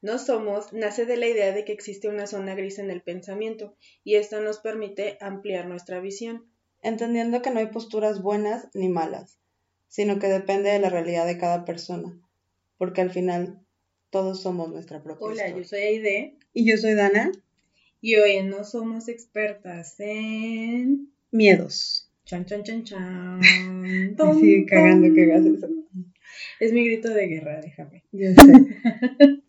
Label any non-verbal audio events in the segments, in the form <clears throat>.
no somos nace de la idea de que existe una zona gris en el pensamiento y esto nos permite ampliar nuestra visión. Entendiendo que no hay posturas buenas ni malas, sino que depende de la realidad de cada persona, porque al final todos somos nuestra propia Hola, yo soy Aide. Y yo soy Dana. Y hoy no somos expertas en... Miedos. Chan, chan, chan, chan. <laughs> Me sigue cagando que hagas eso. Es mi grito de guerra, déjame. Yo sé. <laughs>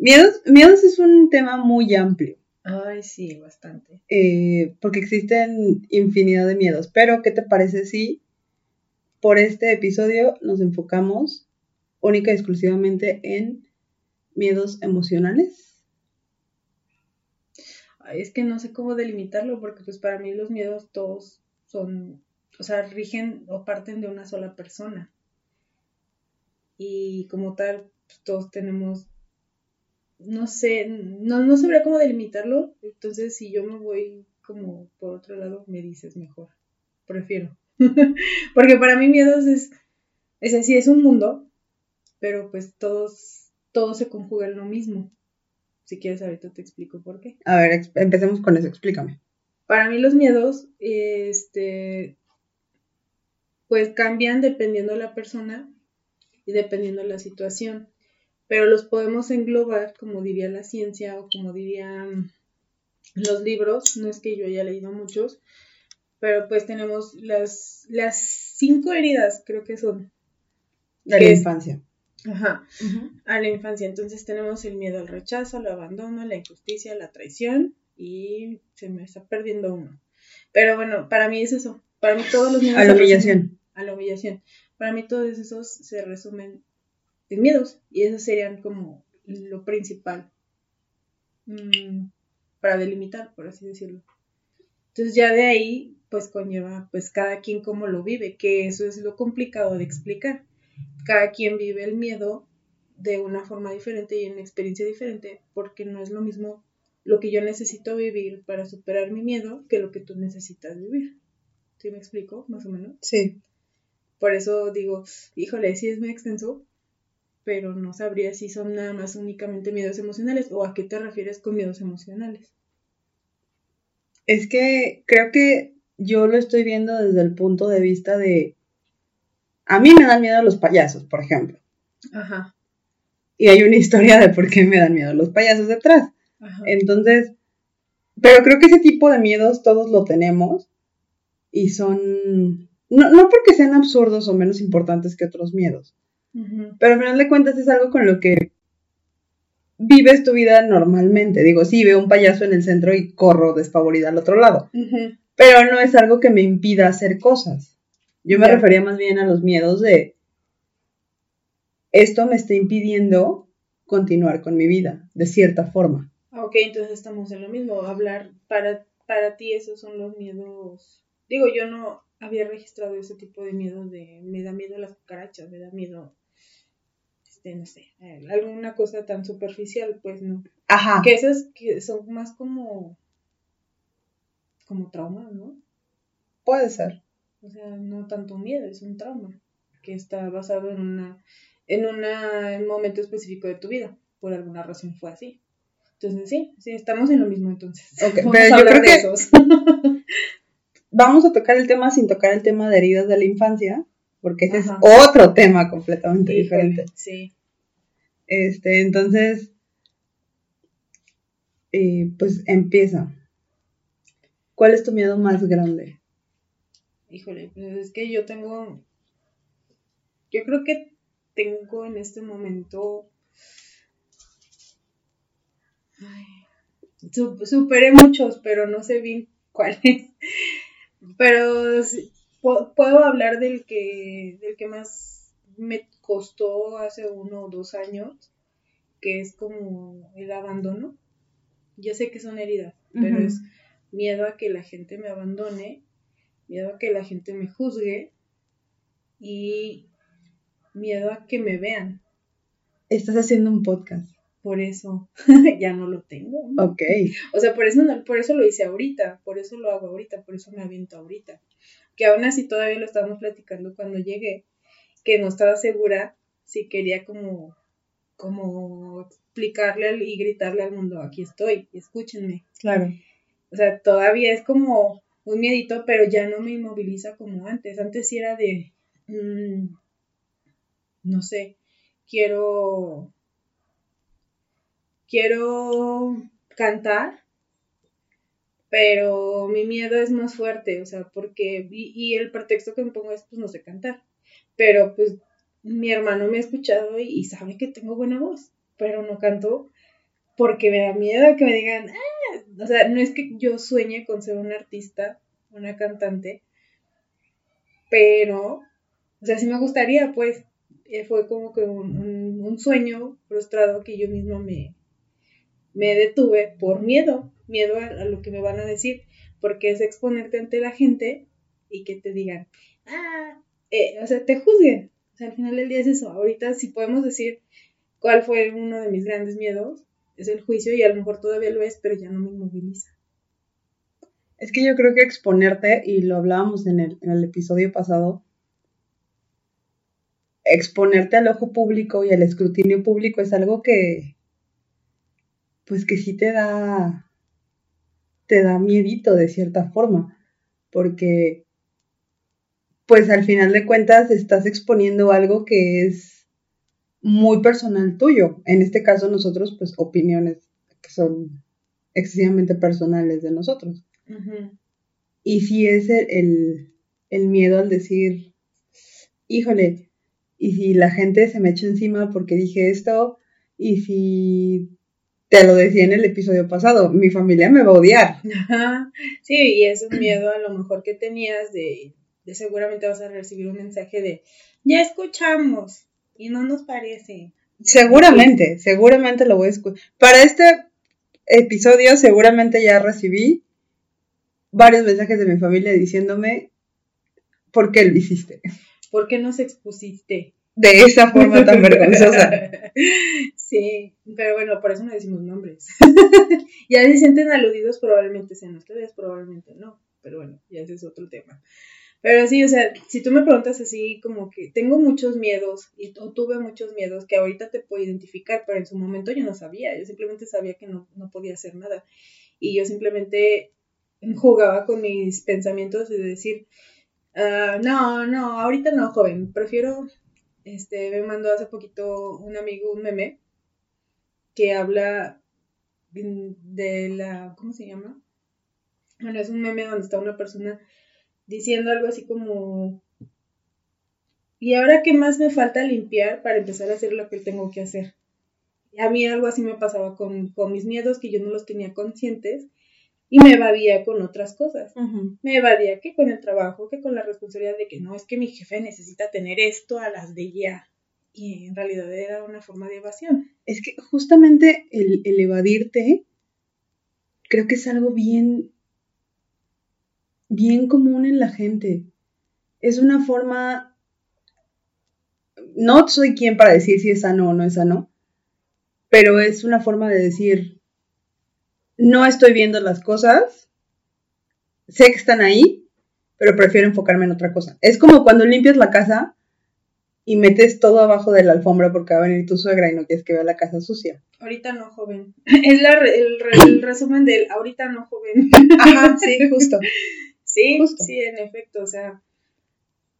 miedos, miedos es un tema muy amplio. Ay, sí, bastante. Eh, porque existen infinidad de miedos. Pero, ¿qué te parece si por este episodio nos enfocamos única y exclusivamente en miedos emocionales? Ay, es que no sé cómo delimitarlo porque pues para mí los miedos todos son, o sea, rigen o parten de una sola persona. Y como tal, pues, todos tenemos no sé, no, no sabría cómo delimitarlo, entonces si yo me voy como por otro lado, me dices mejor, prefiero. <laughs> Porque para mí miedos es, es así, es un mundo, pero pues todos, todo se conjuga en lo mismo. Si quieres ahorita te explico por qué. A ver, empecemos con eso, explícame. Para mí los miedos, este, pues cambian dependiendo de la persona y dependiendo de la situación pero los podemos englobar, como diría la ciencia o como dirían los libros, no es que yo haya leído muchos, pero pues tenemos las, las cinco heridas, creo que son. De la infancia. Ajá, a la infancia. Entonces tenemos el miedo al rechazo, al abandono, la injusticia, la traición y se me está perdiendo uno. Pero bueno, para mí es eso. Para mí todos los miedos... A la humillación. A la humillación. Para mí todos esos se resumen miedos. Y esos serían como lo principal mm, para delimitar, por así decirlo. Entonces ya de ahí, pues conlleva, pues cada quien cómo lo vive, que eso es lo complicado de explicar. Cada quien vive el miedo de una forma diferente y en una experiencia diferente, porque no es lo mismo lo que yo necesito vivir para superar mi miedo que lo que tú necesitas vivir. ¿Sí me explico, más o menos? Sí. Por eso digo, híjole, sí es muy extenso, pero no sabría si son nada más únicamente miedos emocionales o a qué te refieres con miedos emocionales. Es que creo que yo lo estoy viendo desde el punto de vista de... A mí me dan miedo los payasos, por ejemplo. Ajá. Y hay una historia de por qué me dan miedo los payasos detrás. Ajá. Entonces, pero creo que ese tipo de miedos todos lo tenemos y son... No, no porque sean absurdos o menos importantes que otros miedos, pero al final de cuentas es algo con lo que vives tu vida normalmente. Digo, sí, veo un payaso en el centro y corro despavorida al otro lado. Pero no es algo que me impida hacer cosas. Yo me refería más bien a los miedos de esto me está impidiendo continuar con mi vida, de cierta forma. Ok, entonces estamos en lo mismo. Hablar, para, para ti esos son los miedos. Digo, yo no había registrado ese tipo de miedos de me da miedo las cucarachas, me da miedo este, no sé, eh, alguna cosa tan superficial, pues no. Ajá. Que esas que son más como, como trauma, ¿no? Puede ser. O sea, no tanto miedo, es un trauma que está basado en una, en un momento específico de tu vida. Por alguna razón fue así. Entonces, sí, sí, estamos en lo mismo entonces. <laughs> pero yo creo que <laughs> vamos a tocar el tema sin tocar el tema de heridas de la infancia, porque ese es otro tema completamente diferente. Sí. Este, entonces, eh, pues empieza. ¿Cuál es tu miedo más grande? Híjole, pues es que yo tengo, yo creo que tengo en este momento, ay, superé muchos, pero no sé bien cuáles. Pero puedo hablar del que, del que más me costó hace uno o dos años, que es como el abandono. Yo sé que son heridas, pero es miedo a que la gente me abandone, miedo a que la gente me juzgue y miedo a que me vean. Estás haciendo un podcast. Por eso <laughs> ya no lo tengo. Ok. O sea, por eso, no, por eso lo hice ahorita, por eso lo hago ahorita, por eso me aviento ahorita que aún así todavía lo estábamos platicando cuando llegué, que no estaba segura si quería como, como explicarle y gritarle al mundo, aquí estoy, escúchenme. Claro. O sea, todavía es como un miedito, pero ya no me inmoviliza como antes. Antes sí era de, mm, no sé, quiero, quiero cantar, pero mi miedo es más fuerte, o sea, porque, y, el pretexto que me pongo es, pues no sé cantar, pero pues mi hermano me ha escuchado y, sabe que tengo buena voz, pero no canto porque me da miedo que me digan, ah", o sea, no es que yo sueñe con ser un artista, una cantante, pero, o sea, sí me gustaría, pues, eh, fue como que un, sueño frustrado que yo misma me, me detuve por miedo, miedo a, lo que me van a decir, porque es exponerte ante la gente y que te digan, ah, eh, o sea, te juzguen. O sea, al final del día es eso. Ahorita, si podemos decir cuál fue uno de mis grandes miedos, es el juicio y a lo mejor todavía lo es, pero ya no me inmoviliza. Es que yo creo que exponerte, y lo hablábamos en el, en el episodio pasado, exponerte al ojo público y al escrutinio público es algo que, pues que sí te da, te da miedito de cierta forma, porque pues al final de cuentas estás exponiendo algo que es muy personal tuyo. En este caso nosotros, pues opiniones que son excesivamente personales de nosotros. Y si es el, el, miedo al decir, híjole, y si la gente se me echa encima porque dije esto, y si te lo decía en el episodio pasado, mi familia me va a odiar. Sí, y es un miedo a lo mejor que tenías de, de seguramente vas a recibir un mensaje de, ya escuchamos y no nos parece. Seguramente, seguramente lo voy a escuchar. Para este episodio seguramente ya recibí varios mensajes de mi familia diciéndome, ¿por qué lo hiciste? ¿Por qué nos expusiste? De esa forma tan <laughs> vergonzosa. Sí, pero bueno, por eso no decimos nombres. <laughs> ya se sienten aludidos, probablemente sean ustedes, probablemente no. Pero bueno, ya ese es otro tema. Pero sí, o sea, si tú me preguntas así, como que tengo muchos miedos, y o tuve muchos miedos que ahorita te puedo identificar, pero en su momento yo no sabía, yo simplemente sabía que no, no podía hacer nada. Y yo simplemente jugaba con mis pensamientos de decir, uh, no, no, ahorita no, joven, prefiero, este, me mandó hace poquito un amigo un meme que habla de la, ¿cómo se llama? Bueno, es un meme donde está una persona diciendo algo así como, ¿y ahora qué más me falta limpiar para empezar a hacer lo que tengo que hacer? A mí algo así me pasaba con, mis miedos, que yo no los tenía conscientes y me evadía con otras cosas. Me evadía que con el trabajo, que con la responsabilidad de que no, es que mi jefe necesita tener esto a las de ya. Y en realidad era una forma de evasión. Es que justamente el, el evadirte creo que es algo bien bien común en la gente. Es una forma, no soy quien para decir si es sano o no es sano, pero es una forma de decir, no estoy viendo las cosas, sé que están ahí, pero prefiero enfocarme en otra cosa. Es como cuando limpias la casa y metes todo abajo de la alfombra porque va a venir tu suegra y no quieres que vea la casa sucia. Ahorita no, joven. <laughs> Es la, el, el, resumen del ahorita no, joven. <laughs> Ajá, sí, justo. <laughs> Sí, sí, en efecto, o sea,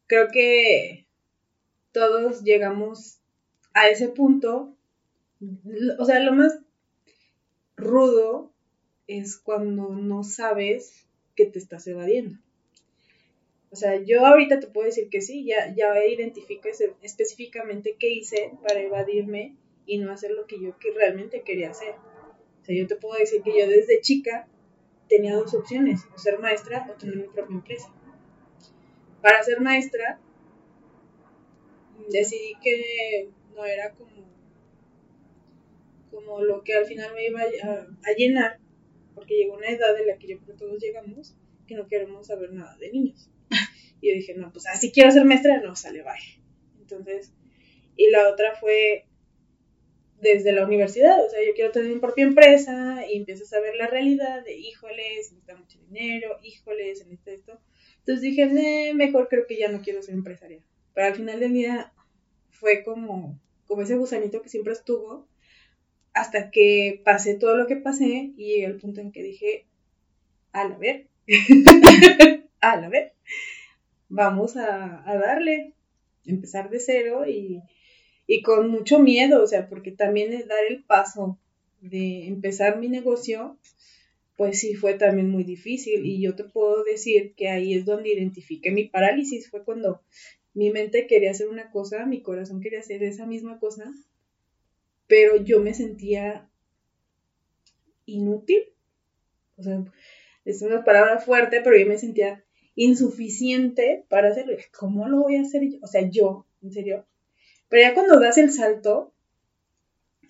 creo que todos llegamos a ese punto. O sea, lo más rudo es cuando no sabes que te estás evadiendo. O sea, yo ahorita te puedo decir que sí, ya, ya identifico específicamente qué hice para evadirme y no hacer lo que yo que realmente quería hacer. O sea, yo te puedo decir que yo desde chica tenía dos opciones, o ser maestra o tener mi propia empresa. Para ser maestra, decidí que no era como, como lo que al final me iba a, llenar, porque llegó una edad en la que yo creo que todos llegamos que no queremos saber nada de niños. Y yo dije, no, pues así quiero ser maestra, no, sale, bye. Entonces, y la otra fue desde la universidad, o sea, yo quiero tener mi propia empresa y empiezas a ver la realidad de, híjoles, necesita mucho dinero, híjoles, necesita esto. Entonces dije, mejor creo que ya no quiero ser empresaria. Pero al final del día fue como, como ese gusanito que siempre estuvo, hasta que pasé todo lo que pasé y llegué al punto en que dije, a la ver, <laughs> a la ver, vamos a, darle, empezar de cero y, y con mucho miedo, o sea, porque también es dar el paso de empezar mi negocio, pues sí fue también muy difícil y yo te puedo decir que ahí es donde identifiqué mi parálisis, fue cuando mi mente quería hacer una cosa, mi corazón quería hacer esa misma cosa, pero yo me sentía inútil. O sea, es una palabra fuerte, pero yo me sentía insuficiente para hacerlo. ¿Cómo lo voy a hacer yo? O sea, yo, en serio. Pero ya cuando das el salto,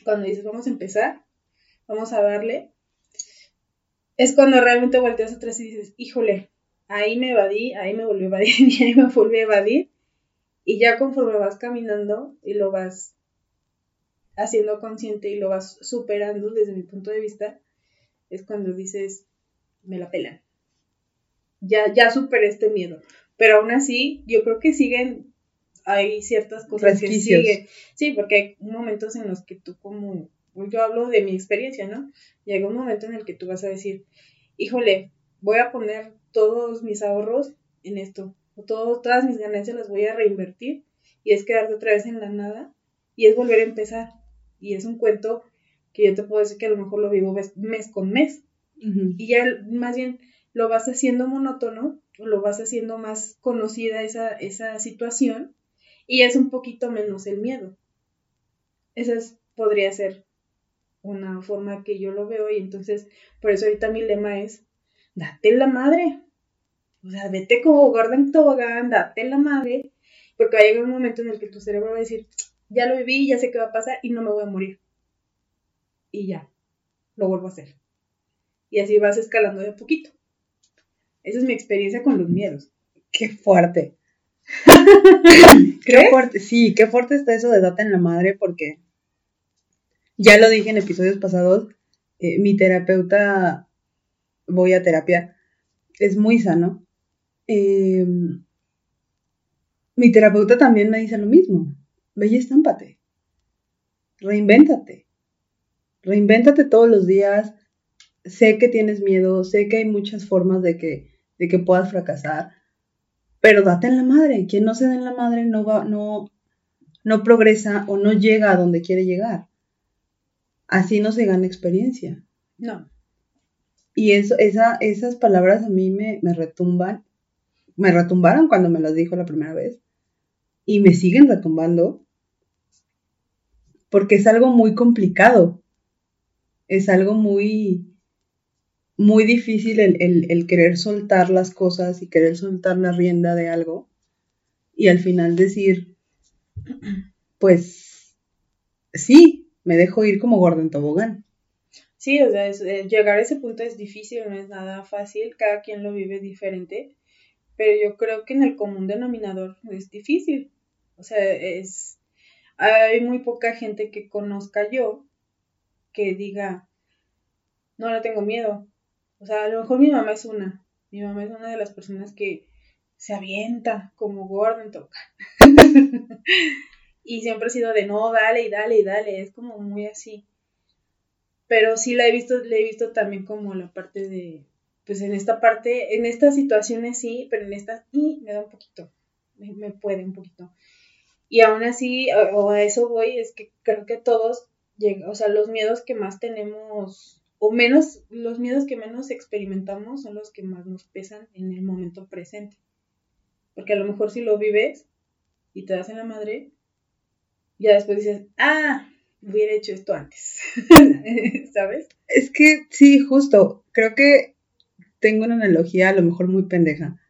cuando dices, vamos a empezar, vamos a darle, es cuando realmente volteas atrás y dices, híjole, ahí me evadí, ahí me volví a evadir, y <laughs> ahí me volví a evadir. Y ya conforme vas caminando y lo vas haciendo consciente y lo vas superando desde mi punto de vista, es cuando dices, me la pelan. Ya, ya superé este miedo. Pero aún así, yo creo que siguen, hay ciertas cosas que siguen. Sí, porque hay momentos en los que tú como, yo hablo de mi experiencia, ¿no? Llega un momento en el que tú vas a decir, híjole, voy a poner todos mis ahorros en esto, o todas mis ganancias las voy a reinvertir, y es quedarte otra vez en la nada, y es volver a empezar y es un cuento que yo te puedo decir que a lo mejor lo vivo mes con mes. Y ya más bien lo vas haciendo monótono, lo vas haciendo más conocida esa, esa situación y es un poquito menos el miedo. Esa podría ser una forma que yo lo veo y entonces por eso ahorita mi lema es, date la madre. O sea, vete como Gordon Tobogán, date la madre, porque va a llegar un momento en el que tu cerebro va a decir, ya lo viví, ya sé qué va a pasar y no me voy a morir. Y ya, lo vuelvo a hacer. Y así vas escalando de a poquito. Esa es mi experiencia con los miedos. Qué fuerte. <laughs> qué fuerte, sí, qué fuerte está eso de data en la madre porque ya lo dije en episodios pasados, eh, mi terapeuta, voy a terapia, es muy sano. Em, mi terapeuta también me dice lo mismo ve y estámpate. Reinvéntate. Reinvéntate todos los días. Sé que tienes miedo, sé que hay muchas formas de que, de que puedas fracasar, pero date en la madre. Quien no se da en la madre no va, no, no progresa o no llega a donde quiere llegar. Así no se gana experiencia. No. Y eso, esa, esas palabras a mí me, me retumban, me retumbaron cuando me las dijo la primera vez y me siguen retumbando porque es algo muy complicado. Es algo muy, muy difícil el, querer soltar las cosas y querer soltar la rienda de algo y al final decir, pues sí, me dejo ir como gordo tobogán. Sí, o sea, eh, llegar a ese punto es difícil, no es nada fácil, cada quien lo vive diferente, pero yo creo que en el común denominador es difícil. O sea, es, hay muy poca gente que conozca yo que diga, no le tengo miedo. O sea, a lo mejor mi mamá es una. Mi mamá es una de las personas que se avienta como Gordon toca. <laughs> y siempre ha sido de no, dale y dale y dale. Es como muy así. Pero sí la he visto, le he visto también como la parte de, pues en esta parte, en estas situaciones sí, pero en estas, y me da un poquito, me puede un poquito. Y aún así, o a eso voy, es que creo que todos, o sea, los miedos que más tenemos, o menos, los miedos que menos experimentamos son los que más nos pesan en el momento presente. Porque a lo mejor si lo vives y te das en la madre, ya después dices, ah, hubiera hecho esto antes, <laughs> ¿sabes? Es que sí, justo, creo que tengo una analogía a lo mejor muy pendeja,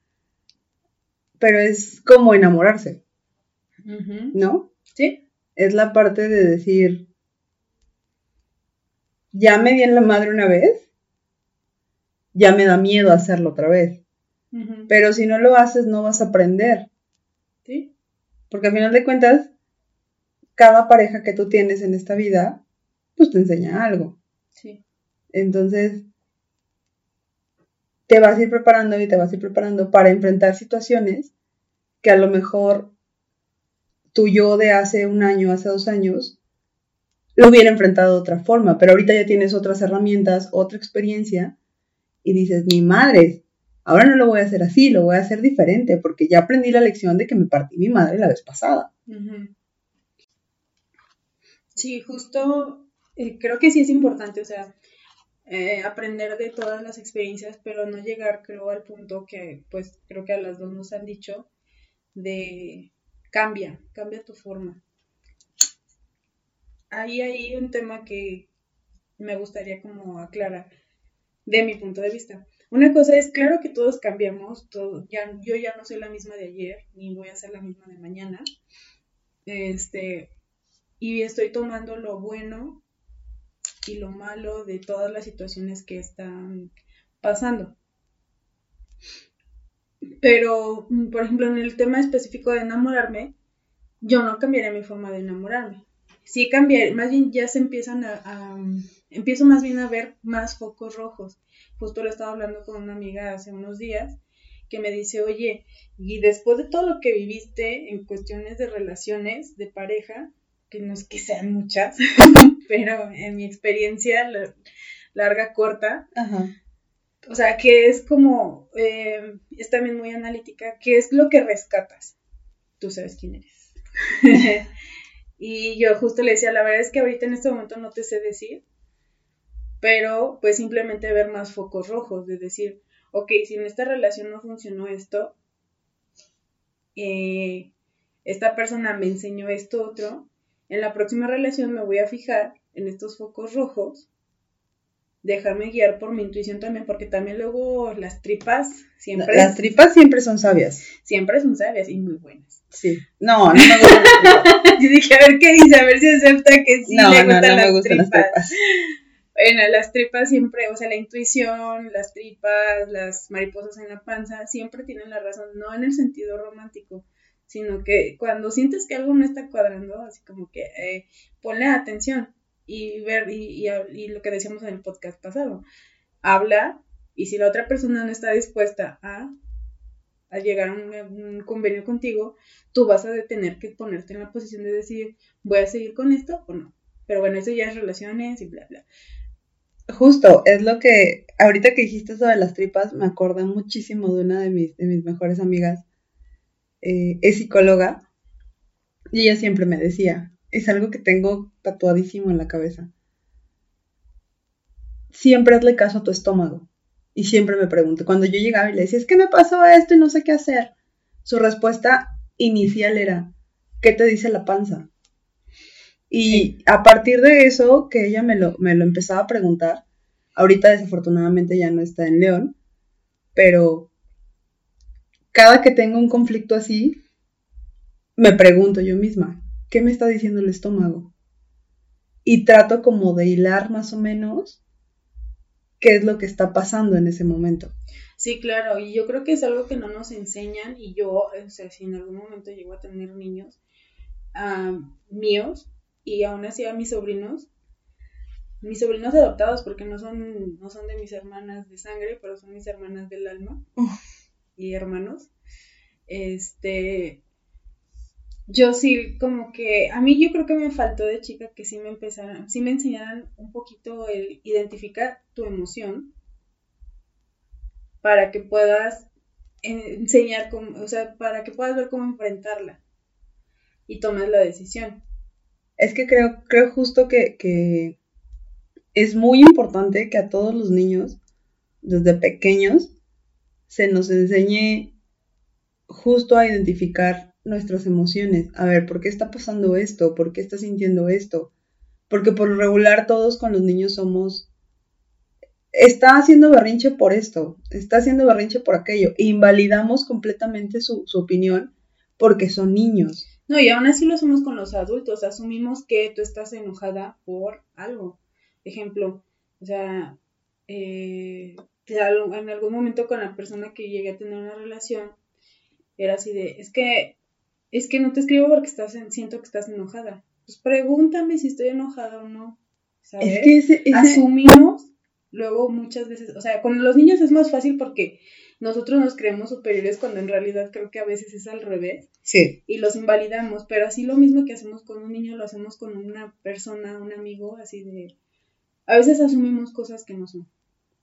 pero es como enamorarse. ¿No? Sí. Es la parte de decir, ya me di en la madre una vez, ya me da miedo hacerlo otra vez. Pero si no lo haces, no vas a aprender. Sí. Porque al final de cuentas, cada pareja que tú tienes en esta vida, pues te enseña algo. Sí. Entonces, te vas a ir preparando y te vas a ir preparando para enfrentar situaciones que a lo mejor tu yo de hace un año, hace dos años, lo hubiera enfrentado de otra forma, pero ahorita ya tienes otras herramientas, otra experiencia y dices, mi madre, ahora no lo voy a hacer así, lo voy a hacer diferente porque ya aprendí la lección de que me partí mi madre la vez pasada. Sí, justo eh, creo que sí es importante, o sea, eh, aprender de todas las experiencias, pero no llegar, creo, al punto que, pues, creo que a las dos nos han dicho, de cambia, cambia tu forma ahí hay un tema que me gustaría como aclarar de mi punto de vista. Una cosa es, claro que todos cambiamos, todo, ya, yo ya no soy la misma de ayer, ni voy a ser la misma de mañana. Este, y estoy tomando lo bueno y lo malo de todas las situaciones que están pasando. Pero, por ejemplo, en el tema específico de enamorarme, yo no cambiaría mi forma de enamorarme sí cambiar, más bien ya se empiezan a, empiezo más bien a ver más focos rojos. Justo lo estaba hablando con una amiga hace unos días que me dice, oye, y después de todo lo que viviste en cuestiones de relaciones, de pareja, que no es que sean muchas, <laughs> pero en mi experiencia larga, corta, o sea, que es como, eh, es también muy analítica, ¿qué es lo que rescatas? Tú sabes quién eres. <laughs> Y yo justo le decía, la verdad es que ahorita en este momento no te sé decir, pero pues simplemente ver más focos rojos, de decir, ok, si en esta relación no funcionó esto, eh, esta persona me enseñó esto otro, en la próxima relación me voy a fijar en estos focos rojos, dejarme guiar por mi intuición también, porque también luego las tripas siempre... Las tripas siempre son sabias. Siempre son sabias y muy buenas. Sí. No, no me gustan las <laughs> Yo dije, a ver qué dice, a ver si acepta que sí le gustan no, no me gustan las tripas. Bueno, las tripas siempre, o sea, la intuición, las tripas, las mariposas en la panza, siempre tienen la razón, no en el sentido romántico, sino que cuando sientes que algo no está cuadrando, así como que eh, ponle atención y ver, y, y, lo que decíamos en el podcast pasado, habla y si la otra persona no está dispuesta a a llegar a un, convenio contigo, tú vas a tener que ponerte en la posición de decir, voy a seguir con esto o no. Pero bueno, eso ya es relaciones y bla, bla. Justo, es lo que, ahorita que dijiste de las tripas, me acordé muchísimo de una de mis, de mis mejores amigas. Eh, es psicóloga y ella siempre me decía, es algo que tengo tatuadísimo en la cabeza. Siempre hazle caso a tu estómago. Y siempre me pregunto, cuando yo llegaba y le decía, es que me pasó esto y no sé qué hacer, su respuesta inicial era, ¿qué te dice la panza? Y a partir de eso, que ella me lo, me lo empezaba a preguntar, ahorita desafortunadamente ya no está en León, pero cada que tengo un conflicto así, me pregunto yo misma, ¿qué me está diciendo el estómago? Y trato como de hilar más o menos qué es lo que está pasando en ese momento. Sí, claro, y yo creo que es algo que no nos enseñan y yo, o sea, si en algún momento llego a tener niños míos y aún así a mis sobrinos, mis sobrinos adoptados porque no son, no son de mis hermanas de sangre, pero son mis hermanas del alma y hermanos, este, yo sí, como que a mí yo creo que me faltó de chica que sí me empezaran, sí me enseñaran un poquito el identificar tu emoción para que puedas enseñar, cómo, o sea, para que puedas ver cómo enfrentarla y tomar la decisión. Es que creo, creo justo que, que es muy importante que a todos los niños, desde pequeños, se nos enseñe justo a identificar nuestras emociones. A ver, ¿por qué está pasando esto? ¿Por qué está sintiendo esto? Porque por regular todos con los niños somos... Está haciendo berrinche por esto, está haciendo berrinche por aquello. Invalidamos completamente su, opinión porque son niños. No, y aún así lo hacemos con los adultos. Asumimos que tú estás enojada por algo. Ejemplo, o sea, eh, en algún momento con la persona que llegué a tener una relación, era así de, es que es que no te escribo porque estás siento que estás enojada. Pues pregúntame si estoy enojada o no. ¿sabes? Es que ese, asumimos luego muchas veces, o sea, con los niños es más fácil porque nosotros nos creemos superiores cuando en realidad creo que a veces es al revés. Sí. Y los invalidamos, pero así lo mismo que hacemos con un niño lo hacemos con una persona, un amigo, así de... A veces asumimos cosas que no son.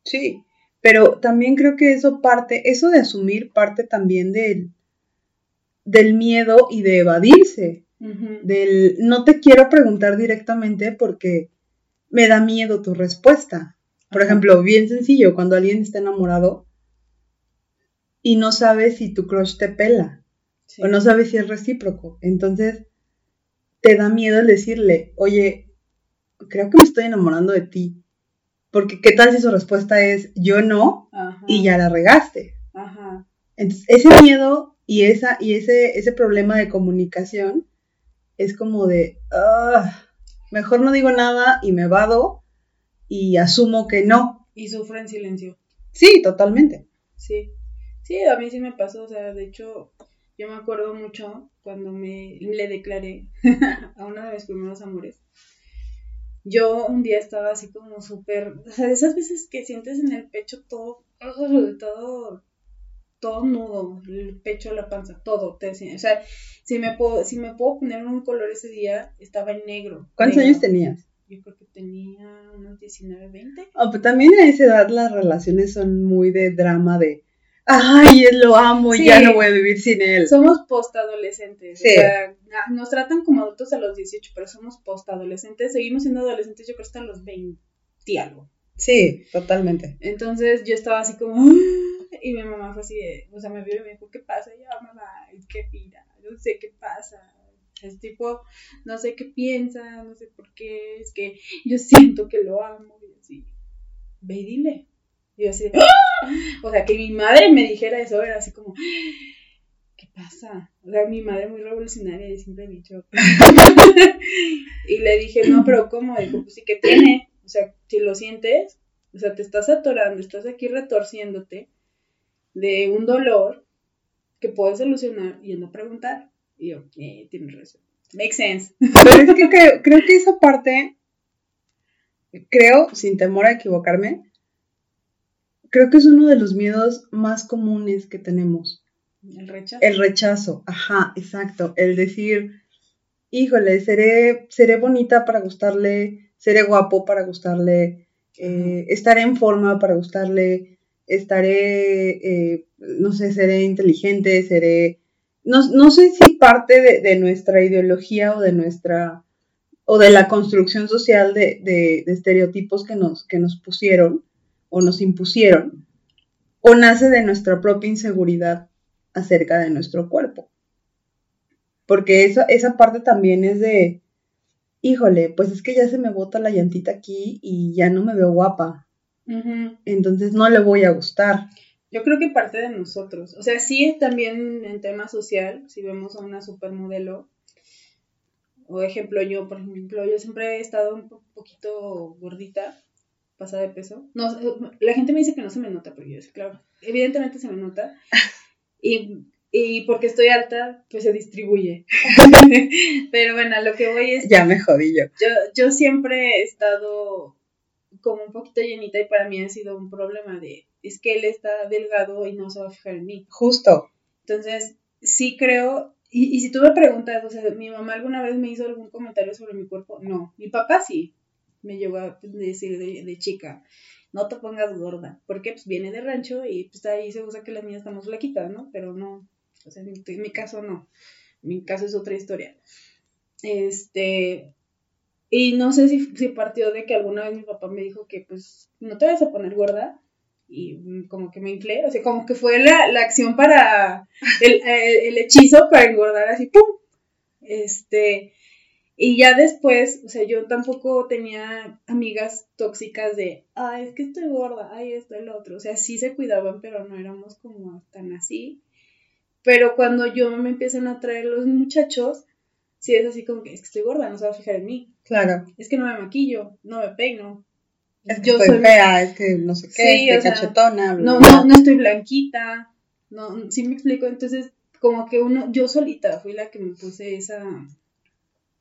Sí, pero también creo que eso parte, eso de asumir parte también del, del miedo y de evadirse. Del no te quiero preguntar directamente porque me da miedo tu respuesta. Por ejemplo, bien sencillo, cuando alguien está enamorado y no sabe si tu crush te pela o no sabe si es recíproco. Entonces, te da miedo el decirle, oye, creo que me estoy enamorando de ti. Porque qué tal si su respuesta es yo no y ya la regaste. Entonces, ese miedo y, esa, y ese, ese problema de comunicación es como de, ah, mejor no digo nada y me vado y asumo que no. Y sufro en silencio. Sí, totalmente. Sí, sí, a mí sí me pasó, o sea, de hecho, yo me acuerdo mucho cuando me le declaré <laughs> a uno de mis primeros amores. Yo un día estaba así como súper, o sea, de esas veces que sientes en el pecho todo, todo todo nudo, el pecho, la panza, todo. Te, o sea, si me, puedo, si me puedo poner un color ese día, estaba en negro. ¿Cuántos años tenías? Yo creo que tenía unos 19, 20. Oh, pues también a esa edad las relaciones son muy de drama de, ay, lo amo y ya no voy a vivir sin él. Somos postadolescentes. Sí. O sea, nos tratan como adultos a los 18, pero somos postadolescentes. Seguimos siendo adolescentes, yo creo, hasta los 20 y algo. Sí, totalmente. Entonces yo estaba así como, y mi mamá fue así, o sea, me vio y me dijo, ¿qué pasa? Y yo, mamá, qué mira, no sé qué pasa. Es tipo, no sé qué piensa, no sé por qué, es que yo siento que lo amo. Y así, ve y dile. Y yo así, ¡Ah! o sea, que mi madre me dijera eso era así como, ¿qué pasa? O sea, mi madre muy revolucionaria y siempre ha dicho. <laughs> y le dije, no, pero ¿cómo? Dijo, pues sí que tiene. O sea, si lo sientes, o sea, te estás atorando, estás aquí retorciéndote de un dolor que puedes solucionar y no preguntar. Y yo, eh, tienes razón. Makes sense. <laughs> Pero es que creo, creo que esa parte, creo, sin temor a equivocarme, creo que es uno de los miedos más comunes que tenemos. El rechazo. El rechazo, ajá, exacto. El decir, híjole, seré, seré bonita para gustarle, seré guapo para gustarle, eh, estaré en forma para gustarle, estaré, eh, no sé, seré inteligente, seré, no, no sé si parte de, nuestra ideología o de nuestra, o de la construcción social de, de, estereotipos que nos, que nos pusieron o nos impusieron, o nace de nuestra propia inseguridad acerca de nuestro cuerpo. Porque esa, esa parte también es de, híjole, pues es que ya se me bota la llantita aquí y ya no me veo guapa, entonces no le voy a gustar. Yo creo que parte de nosotros. O sea, sí, también en tema social, si vemos a una supermodelo, o ejemplo, yo, por ejemplo, yo siempre he estado un poquito gordita, pasada de peso. No, la gente me dice que no se me nota, pero yo sé, claro, evidentemente se me nota. <laughs> Y, y porque estoy alta, pues se distribuye. <laughs> pero bueno, lo que voy es... Ya me jodí yo. Yo, yo siempre he estado como un poquito llenita y para mí ha sido un problema de, es que él está delgado y no se va a fijar en mí. Justo. Entonces, sí creo, y, si tú me preguntas, o sea, mi mamá alguna vez me hizo algún comentario sobre mi cuerpo, no, mi papá sí, me llegó a decir de, chica, no te pongas gorda, porque pues viene de rancho y pues ahí se usa que las niñas estamos flaquitas, ¿no? Pero no, o sea, en, en mi caso no, en mi caso es otra historia. Este, y no sé si, partió de que alguna vez mi papá me dijo que pues no te vas a poner gorda y como que me inflé, o sea, como que fue la, acción para el, hechizo para engordar así, ¡pum! Este, y ya después, o sea, yo tampoco tenía amigas tóxicas de, ay, es que estoy gorda, ay, esto, el otro, o sea, sí se cuidaban, pero no éramos como tan así. Pero cuando yo me empiezan a traer los muchachos, sí es así como que es que estoy gorda, no se va a fijar en mí. Claro. Es que no me maquillo, no me peino. Es que yo soy fea, es que no sé qué, es que cachetona. no, no, no estoy blanquita. No, sí me explico. Entonces, como que uno, yo solita fui la que me puse esa,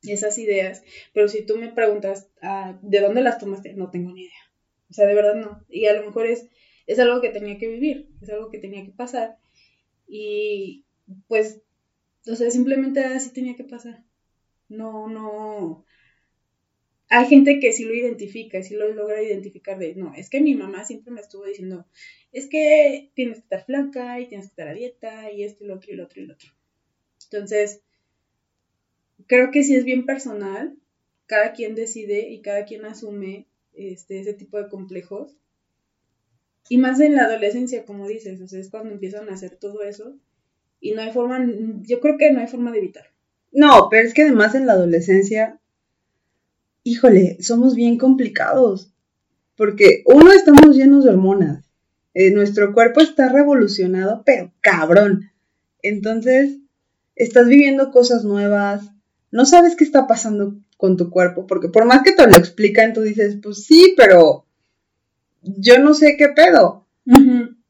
esas ideas. Pero si tú me preguntas, ah, ¿de dónde las tomaste? No tengo ni idea. O sea, de verdad no. Y a lo mejor es es algo que tenía que vivir, es algo que tenía que pasar. Y pues, o sea, simplemente así tenía que pasar. No, no. Hay gente que sí lo identifica, sí lo logra identificar de, no, es que mi mamá siempre me estuvo diciendo, es que tienes que estar flaca y tienes que estar a dieta y esto y lo otro y lo otro y lo otro. Entonces, creo que sí es bien personal, cada quien decide y cada quien asume este, ese tipo de complejos. Y más en la adolescencia, como dices, o sea, es cuando empiezan a hacer todo eso y no hay forma, yo creo que no hay forma de evitarlo. No, pero es que además en la adolescencia, híjole, somos bien complicados, porque uno estamos llenos de hormonas, eh, nuestro cuerpo está revolucionado, pero cabrón. Entonces, estás viviendo cosas nuevas, no sabes qué está pasando con tu cuerpo, porque por más que te lo explican, tú dices, pues sí, pero yo no sé qué pedo.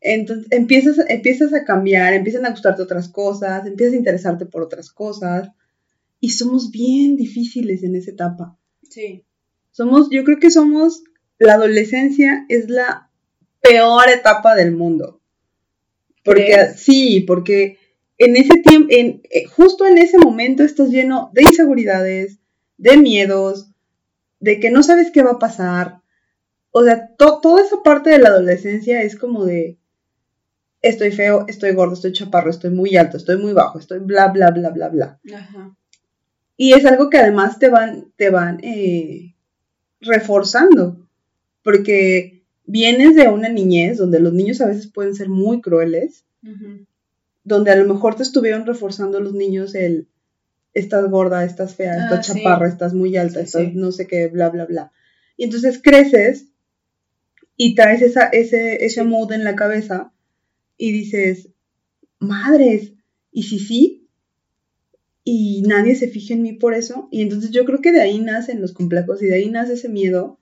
Entonces empiezas, empiezas a cambiar, empiezan a gustarte otras cosas, empiezas a interesarte por otras cosas. Y somos bien difíciles en esa etapa. Sí. Somos, yo creo que somos, la adolescencia es la peor etapa del mundo. Porque, sí, porque en ese tiempo, en, eh, justo en ese momento estás lleno de inseguridades, de miedos, de que no sabes qué va a pasar. O sea, toda esa parte de la adolescencia es como de, estoy feo, estoy gordo, estoy chaparro, estoy muy alto, estoy muy bajo, estoy bla, bla, bla, bla, bla. Ajá. Y es algo que además te van, te van eh, reforzando, porque vienes de una niñez donde los niños a veces pueden ser muy crueles, donde a lo mejor te estuvieron reforzando los niños el, estás gorda, estás fea, estás ah, chaparra, estás muy alta, estás no sé qué, bla, bla, bla. Y entonces creces y traes esa, ese, ese mood en la cabeza y dices, madres, ¿y si sí? Y nadie se fija en mí por eso. Y entonces yo creo que de ahí nacen los complejos y de ahí nace ese miedo.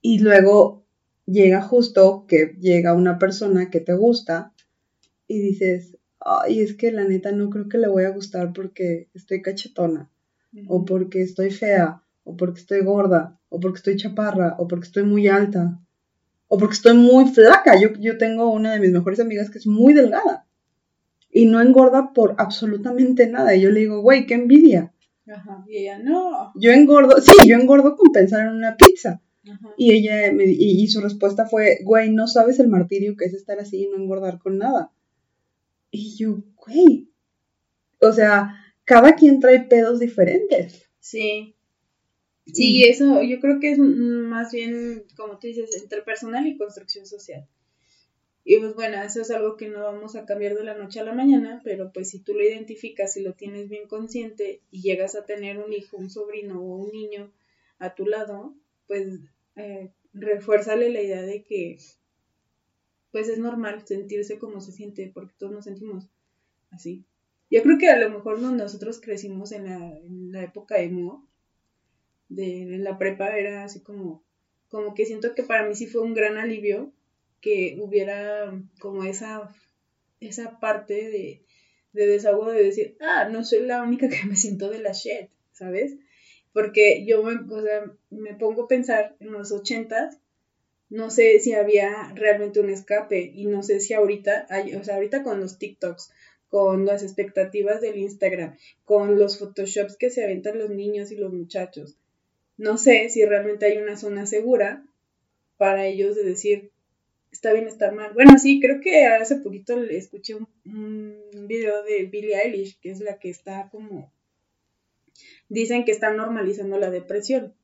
Y luego llega justo que llega una persona que te gusta y dices, ay, es que la neta no creo que le voy a gustar porque estoy cachetona, o porque estoy fea, o porque estoy gorda, o porque estoy chaparra, o porque estoy muy alta, o porque estoy muy flaca. Yo, yo tengo una de mis mejores amigas que es muy delgada y no engorda por absolutamente nada. Y yo le digo, güey, qué envidia. Ajá, y ella, no. Yo engordo, <laughs> sí, yo engordo con pensar en una pizza. Y ella, me, y, y, su respuesta fue, güey, no sabes el martirio que es estar así y no engordar con nada. Y yo, güey, o sea, cada quien trae pedos diferentes. Sí. Sí, eso yo creo que es más bien, como tú dices, entre personal y construcción social. Y pues bueno, eso es algo que no vamos a cambiar de la noche a la mañana, pero pues si tú lo identificas y lo tienes bien consciente y llegas a tener un hijo, un sobrino o un niño a tu lado, pues eh, refuérzale la idea de que pues es normal sentirse como se siente, porque todos nos sentimos así. Yo creo que a lo mejor nosotros crecimos en la, en la época emo, de la prepa era así como, como que siento que para mí sí fue un gran alivio que hubiera como esa, esa parte de, de desahogo de decir, ah, no soy la única que me siento de la shit, ¿sabes? Porque yo me, o sea, me pongo a pensar en los ochentas, no sé si había realmente un escape y no sé si ahorita, o sea, ahorita con los TikToks, con las expectativas del Instagram, con los Photoshops que se aventan los niños y los muchachos, no sé si realmente hay una zona segura para ellos de decir, está bien estar mal. Bueno, sí, creo que hace poquito escuché un, video de Billie Eilish, que es la que está como, dicen que está normalizando la depresión,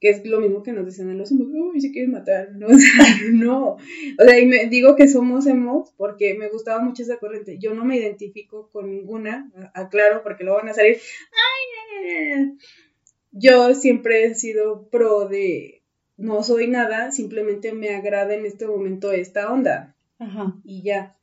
que es lo mismo que nos dicen a los emos, uy, si quieren matar, no, <laughs> no, o sea, y me digo que somos emos porque me gustaba mucho esa corriente, yo no me identifico con ninguna, aclaro, porque lo van a salir, ay, yo siempre he sido pro de no soy nada, simplemente me agrada en este momento esta onda. Ajá. Y ya.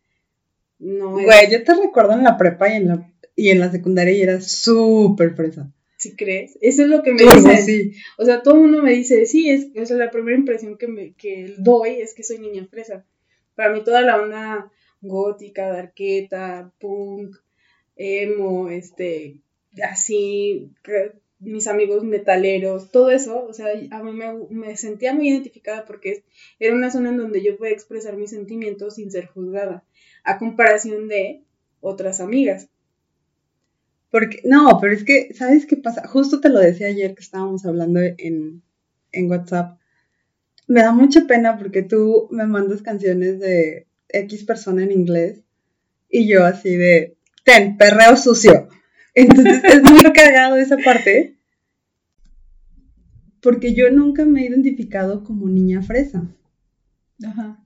No Güey, yo te recuerdo en la prepa y en la, y en la secundaria y era súper fresa. ¿Sí crees? Eso es lo que me dicen. O sea, todo el mundo me dice, sí, es, o sea, la primera impresión que, me, que doy es que soy niña fresa. Para mí toda la onda gótica, darqueta, punk, emo, este, así, mis amigos metaleros, todo eso, o sea, a mí me, sentía muy identificada porque era una zona en donde yo podía expresar mis sentimientos sin ser juzgada, a comparación de otras amigas. Porque, no, pero es que, ¿sabes qué pasa? Justo te lo decía ayer que estábamos hablando en, en WhatsApp. Me da mucha pena porque tú me mandas canciones de X persona en inglés y yo así de, ten, perreo sucio. Entonces es muy cagado esa parte. Porque yo nunca me he identificado como niña fresa. Ajá.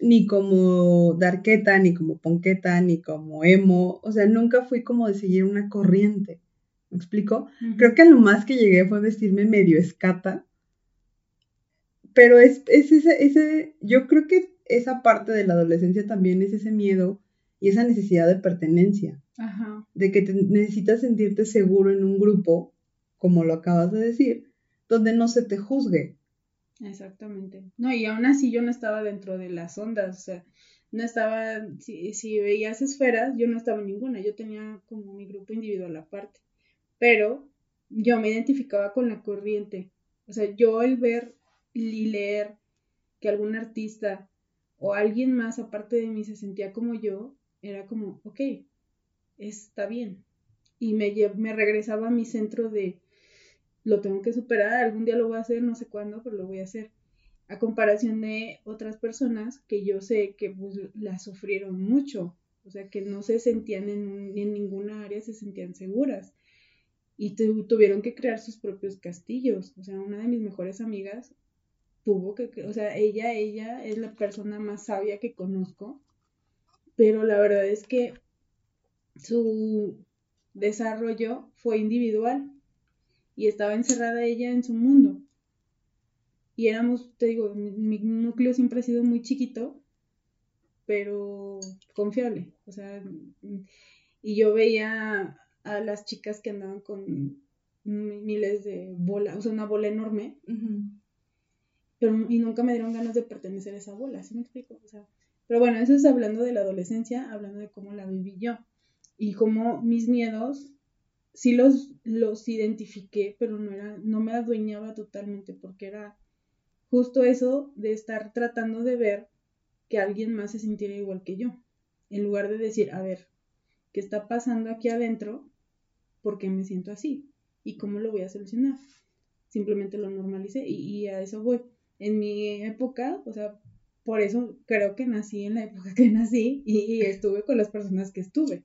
Ni como darqueta, ni como ponqueta, ni como emo. O sea, nunca fui como de seguir una corriente. ¿Me explico? Creo que lo más que llegué fue vestirme medio escata. Pero es, es ese, ese, yo creo que esa parte de la adolescencia también es ese miedo y esa necesidad de pertenencia. Ajá. De que necesitas sentirte seguro en un grupo, como lo acabas de decir, donde no se te juzgue. Exactamente. No, y aún así yo no estaba dentro de las ondas, o sea, no estaba, si, si veías esferas, yo no estaba en ninguna, yo tenía como mi grupo individual aparte, pero yo me identificaba con la corriente, o sea, yo el ver y leer que algún artista o alguien más aparte de mí se sentía como yo, era como, ok, está bien. Y me, me regresaba a mi centro de, lo tengo que superar, algún día lo voy a hacer, no sé cuándo, pero lo voy a hacer. A comparación de otras personas que yo sé que pues, la sufrieron mucho, o sea, que no se sentían en, en ninguna área, se sentían seguras. Y tuvieron que crear sus propios castillos. O sea, una de mis mejores amigas tuvo que, o sea, ella, ella es la persona más sabia que conozco pero la verdad es que su desarrollo fue individual y estaba encerrada ella en su mundo. Y éramos, te digo, mi, núcleo siempre ha sido muy chiquito, pero confiable. O sea, y yo veía a las chicas que andaban con miles de bolas, o sea, una bola enorme, pero, y nunca me dieron ganas de pertenecer a esa bola, ¿sí me explico? O sea, pero bueno, eso es hablando de la adolescencia, hablando de cómo la viví yo y cómo mis miedos sí los, los identifiqué, pero no, era, no me adueñaba totalmente porque era justo eso de estar tratando de ver que alguien más se sintiera igual que yo, en lugar de decir, a ver, ¿qué está pasando aquí adentro? ¿Por qué me siento así? ¿Y cómo lo voy a solucionar? Simplemente lo normalicé y, y a eso voy. En mi época, o sea, por eso creo que nací en la época que nací y, estuve con las personas que estuve.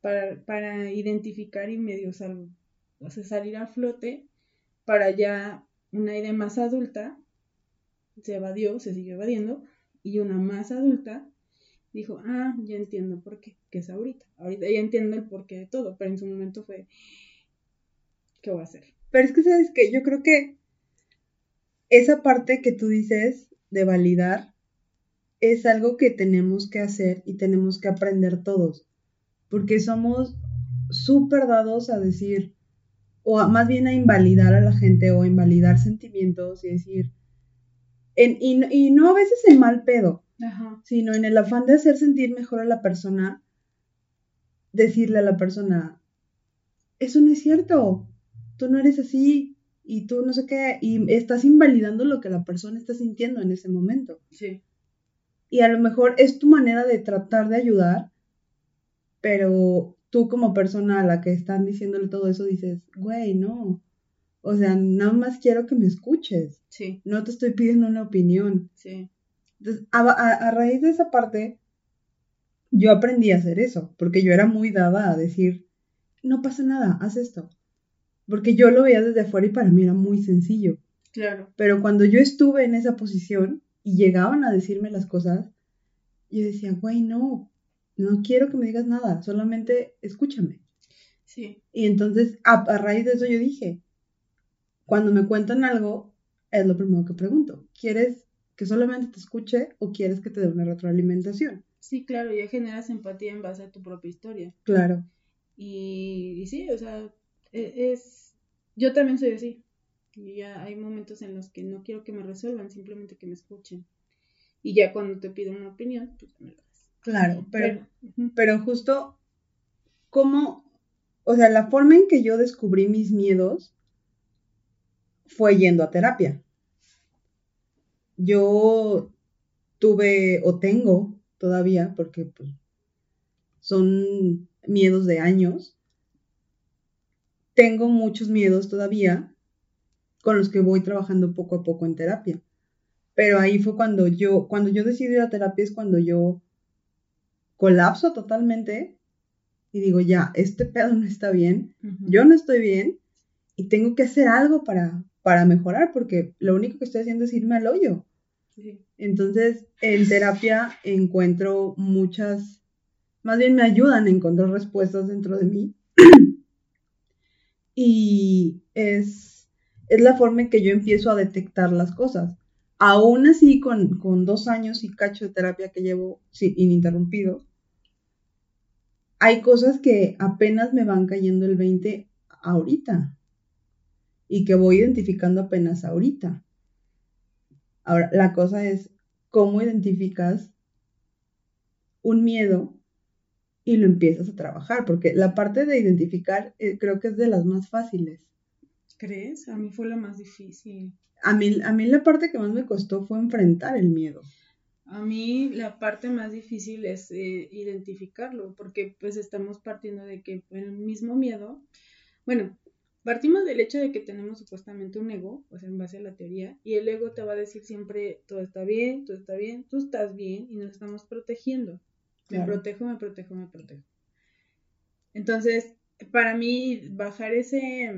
Para, identificar y medio salvo, o sea, salir a flote para ya una idea más adulta se evadió, se siguió evadiendo, y una más adulta dijo, ah, ya entiendo por qué, que es ahorita. Ahorita ya entiendo el porqué de todo, pero en su momento fue, ¿qué voy a hacer? Pero es que, ¿sabes que Yo creo que esa parte que tú dices de validar es algo que tenemos que hacer y tenemos que aprender todos, porque somos súper dados a decir, o más bien a invalidar a la gente o a invalidar sentimientos y decir, y, no a veces en mal pedo, sino en el afán de hacer sentir mejor a la persona, decirle a la persona, eso no es cierto, tú no eres así, y tú no sé qué, y estás invalidando lo que la persona está sintiendo en ese momento. Sí. Y a lo mejor es tu manera de tratar de ayudar, pero tú como persona a la que están diciéndole todo eso dices, güey, no. O sea, nada más quiero que me escuches. Sí. No te estoy pidiendo una opinión. Sí. Entonces, a, a raíz de esa parte, yo aprendí a hacer eso, porque yo era muy dada a decir, no pasa nada, haz esto. Porque yo lo veía desde afuera y para mí era muy sencillo. Claro. Pero cuando yo estuve en esa posición y llegaban a decirme las cosas, yo decía, güey, no, no quiero que me digas nada, solamente escúchame. Sí. Y entonces, a, raíz de eso yo dije, cuando me cuentan algo, es lo primero que pregunto. ¿Quieres que solamente te escuche o quieres que te dé una retroalimentación? Sí, claro, ya generas empatía en base a tu propia historia. Claro. Y, y sí, o sea, e, es, yo también soy así. Y ya hay momentos en los que no quiero que me resuelvan, simplemente que me escuchen. Y ya cuando te pido una opinión, pues me lo. Claro, pero, pero, justo, ¿cómo, o sea, la forma en que yo descubrí mis miedos fue yendo a terapia. Yo tuve o tengo todavía, porque pues, son miedos de años, tengo muchos miedos todavía con los que voy trabajando poco a poco en terapia. Pero ahí fue cuando yo, cuando yo decidí ir a terapia es cuando yo colapso totalmente y digo, ya, este pedo no está bien, yo no estoy bien y tengo que hacer algo para, para mejorar porque lo único que estoy haciendo es irme al hoyo. Entonces, en terapia encuentro muchas, más bien me ayudan a encontrar respuestas dentro de mí. <clears throat> y es, es la forma en que yo empiezo a detectar las cosas. Aún así, con, con dos años y cacho de terapia que llevo sí, ininterrumpido, hay cosas que apenas me van cayendo el 20 ahorita y que voy identificando apenas ahorita. Ahora, la cosa es cómo identificas un miedo y lo empiezas a trabajar, porque la parte de identificar eh, creo que es de las más fáciles. ¿Crees? A mí fue la más difícil. A mí, a mí la parte que más me costó fue enfrentar el miedo. A mí la parte más difícil es eh, identificarlo, porque pues estamos partiendo de que el mismo miedo, bueno, partimos del hecho de que tenemos supuestamente un ego, pues en base a la teoría, y el ego te va a decir siempre, todo está bien, todo está bien, tú estás bien y nos estamos protegiendo. Me protejo, me protejo, me protejo. Entonces, para mí, bajar ese,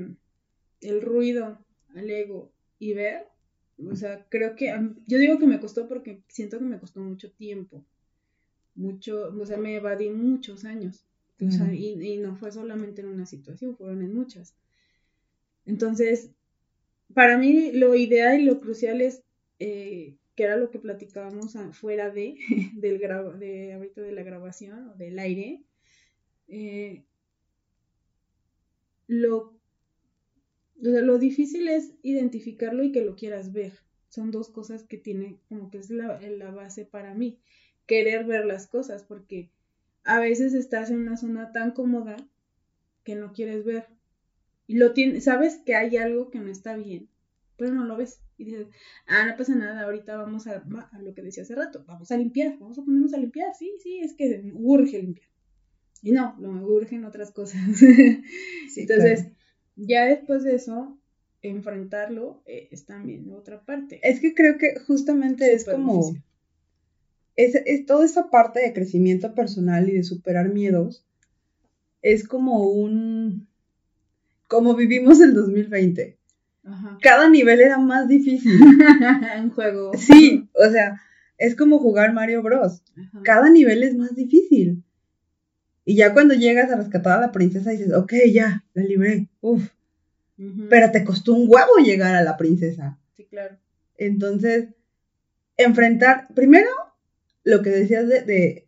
el ruido al ego y ver o sea, creo que, yo digo que me costó porque siento que me costó mucho tiempo, mucho, o sea, me evadí muchos años, o sea, y, no fue solamente en una situación, fueron en muchas. Entonces, para mí lo ideal y lo crucial es, eh, que era lo que platicábamos fuera de, <laughs> del de ahorita de la grabación o del aire, eh, lo lo difícil es identificarlo y que lo quieras ver. Son dos cosas que tiene como que es la, la base para mí. Querer ver las cosas, porque a veces estás en una zona tan cómoda que no quieres ver. Y lo tienes, sabes que hay algo que no está bien, pero no lo ves. Y dices, ah, no pasa nada, ahorita vamos a, a lo que decía hace rato, vamos a limpiar, vamos a ponernos a limpiar, sí, sí, es que me urge limpiar. Y no, lo me urgen otras cosas. <laughs> Entonces, ya después de eso, enfrentarlo eh, es también otra parte. Es que creo que justamente es como... Es, es, toda esa parte de crecimiento personal y de superar miedos es como un... como vivimos el 2020. Ajá. Cada nivel era más difícil. <laughs> un juego. Sí, o sea, es como jugar Mario Bros. Cada nivel es más difícil. Y ya cuando llegas a rescatar a la princesa dices, ok, ya, la libré, uf. Pero te costó un huevo llegar a la princesa. Sí, claro. Entonces, enfrentar, primero, lo que decías de, de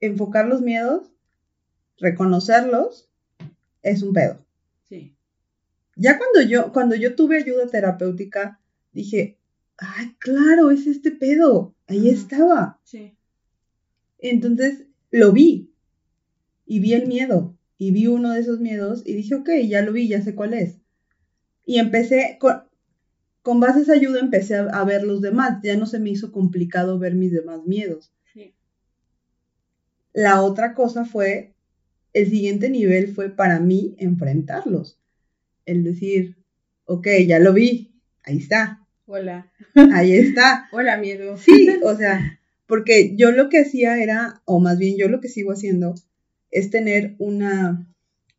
enfocar los miedos, reconocerlos, es un pedo. Sí. Ya cuando yo, cuando yo tuve ayuda terapéutica, dije, ay, claro, es este pedo, ahí estaba. Sí. Entonces, lo vi, y vi el miedo y vi uno de esos miedos y dije, ok, ya lo vi, ya sé cuál es. Y empecé, con, con base a esa ayuda empecé a, ver los demás, ya no se me hizo complicado ver mis demás miedos. La otra cosa fue, el siguiente nivel fue para mí enfrentarlos. El decir, ok, ya lo vi, ahí está. Hola. Ahí está. <laughs> Hola, miedo. Sí, <laughs> o sea, porque yo lo que hacía era, o más bien yo lo que sigo haciendo, es tener una,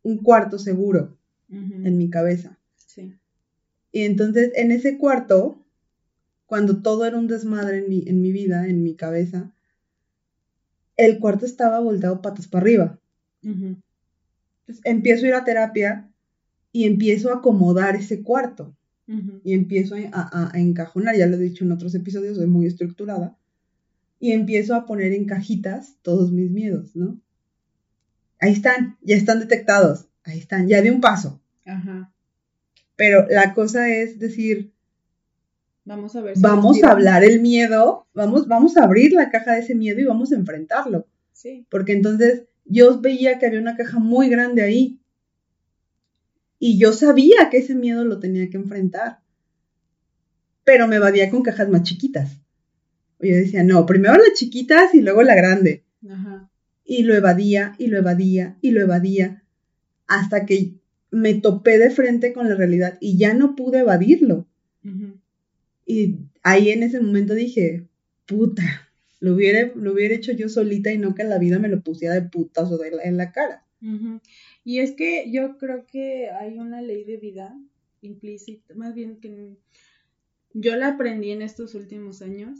un cuarto seguro en mi cabeza. Sí. Y entonces en ese cuarto, cuando todo era un desmadre en mi, en mi vida, en mi cabeza, el cuarto estaba volteado patas para arriba. Entonces empiezo a ir a terapia y empiezo a acomodar ese cuarto. Y empiezo a, a, encajonar, ya lo he dicho en otros episodios, soy muy estructurada. Y empiezo a poner en cajitas todos mis miedos, ¿no? Ahí están, ya están detectados, ahí están, ya de un paso. Ajá. Pero la cosa es decir, vamos a ver. vamos a hablar el miedo, vamos, vamos a abrir la caja de ese miedo y vamos a enfrentarlo. Sí. Porque entonces yo veía que había una caja muy grande ahí. Y yo sabía que ese miedo lo tenía que enfrentar. Pero me evadía con cajas más chiquitas. Yo decía, no, primero las chiquitas y luego la grande. Y lo evadía, y lo evadía, y lo evadía. Hasta que me topé de frente con la realidad y ya no pude evadirlo. Y ahí en ese momento dije, puta, lo hubiera, lo hubiera hecho yo solita y no que la vida me lo pusiera de putas o de en la cara. Y es que yo creo que hay una ley de vida implícita, más bien que yo la aprendí en estos últimos años,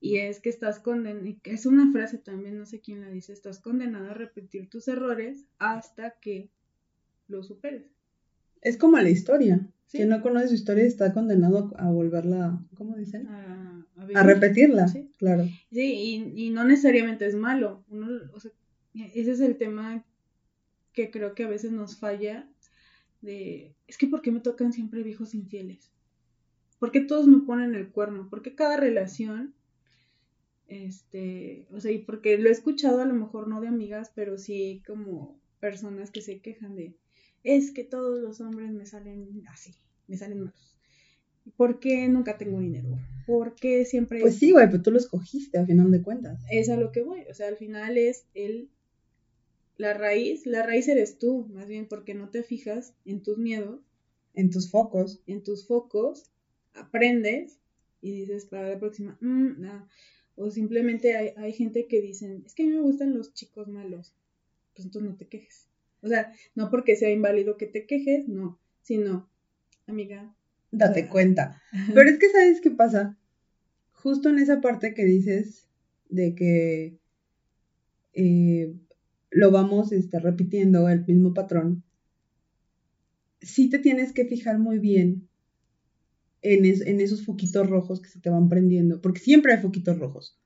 y es que estás condenado, es una frase también, no sé quién la dice, estás condenado a repetir tus errores hasta que lo superes. Es como la historia. Quien no conoce su historia está condenado a volverla, ¿cómo dicen? A, repetirla, ¿Sí? claro. Sí, y, no necesariamente es malo. ese es el tema que creo que a veces nos falla de, es que ¿por qué me tocan siempre viejos infieles? ¿Por qué todos me ponen el cuerno? ¿Por qué cada relación, este, o sea, y porque lo he escuchado a lo mejor no de amigas, pero sí como personas que se quejan de, es que todos los hombres me salen así, me salen malos. ¿Por qué nunca tengo dinero? ¿Por qué siempre... Pues sí, güey, pero tú lo escogiste a final de cuentas. Es a lo que voy, o sea, al final es el... La raíz, la raíz eres tú, más bien porque no te fijas en tus miedos. En tus focos. En tus focos, aprendes y dices para la próxima, mm, o simplemente hay, hay gente que dicen, es que a mí me gustan los chicos malos, pues entonces no te quejes. O sea, no porque sea inválido que te quejes, no, sino, amiga. Date cuenta. <laughs> Pero es que, ¿sabes qué pasa? Justo en esa parte que dices de que eh, lo vamos este, repitiendo, el mismo patrón, sí te tienes que fijar muy bien en, en, esos foquitos rojos que se te van prendiendo, porque siempre hay foquitos rojos.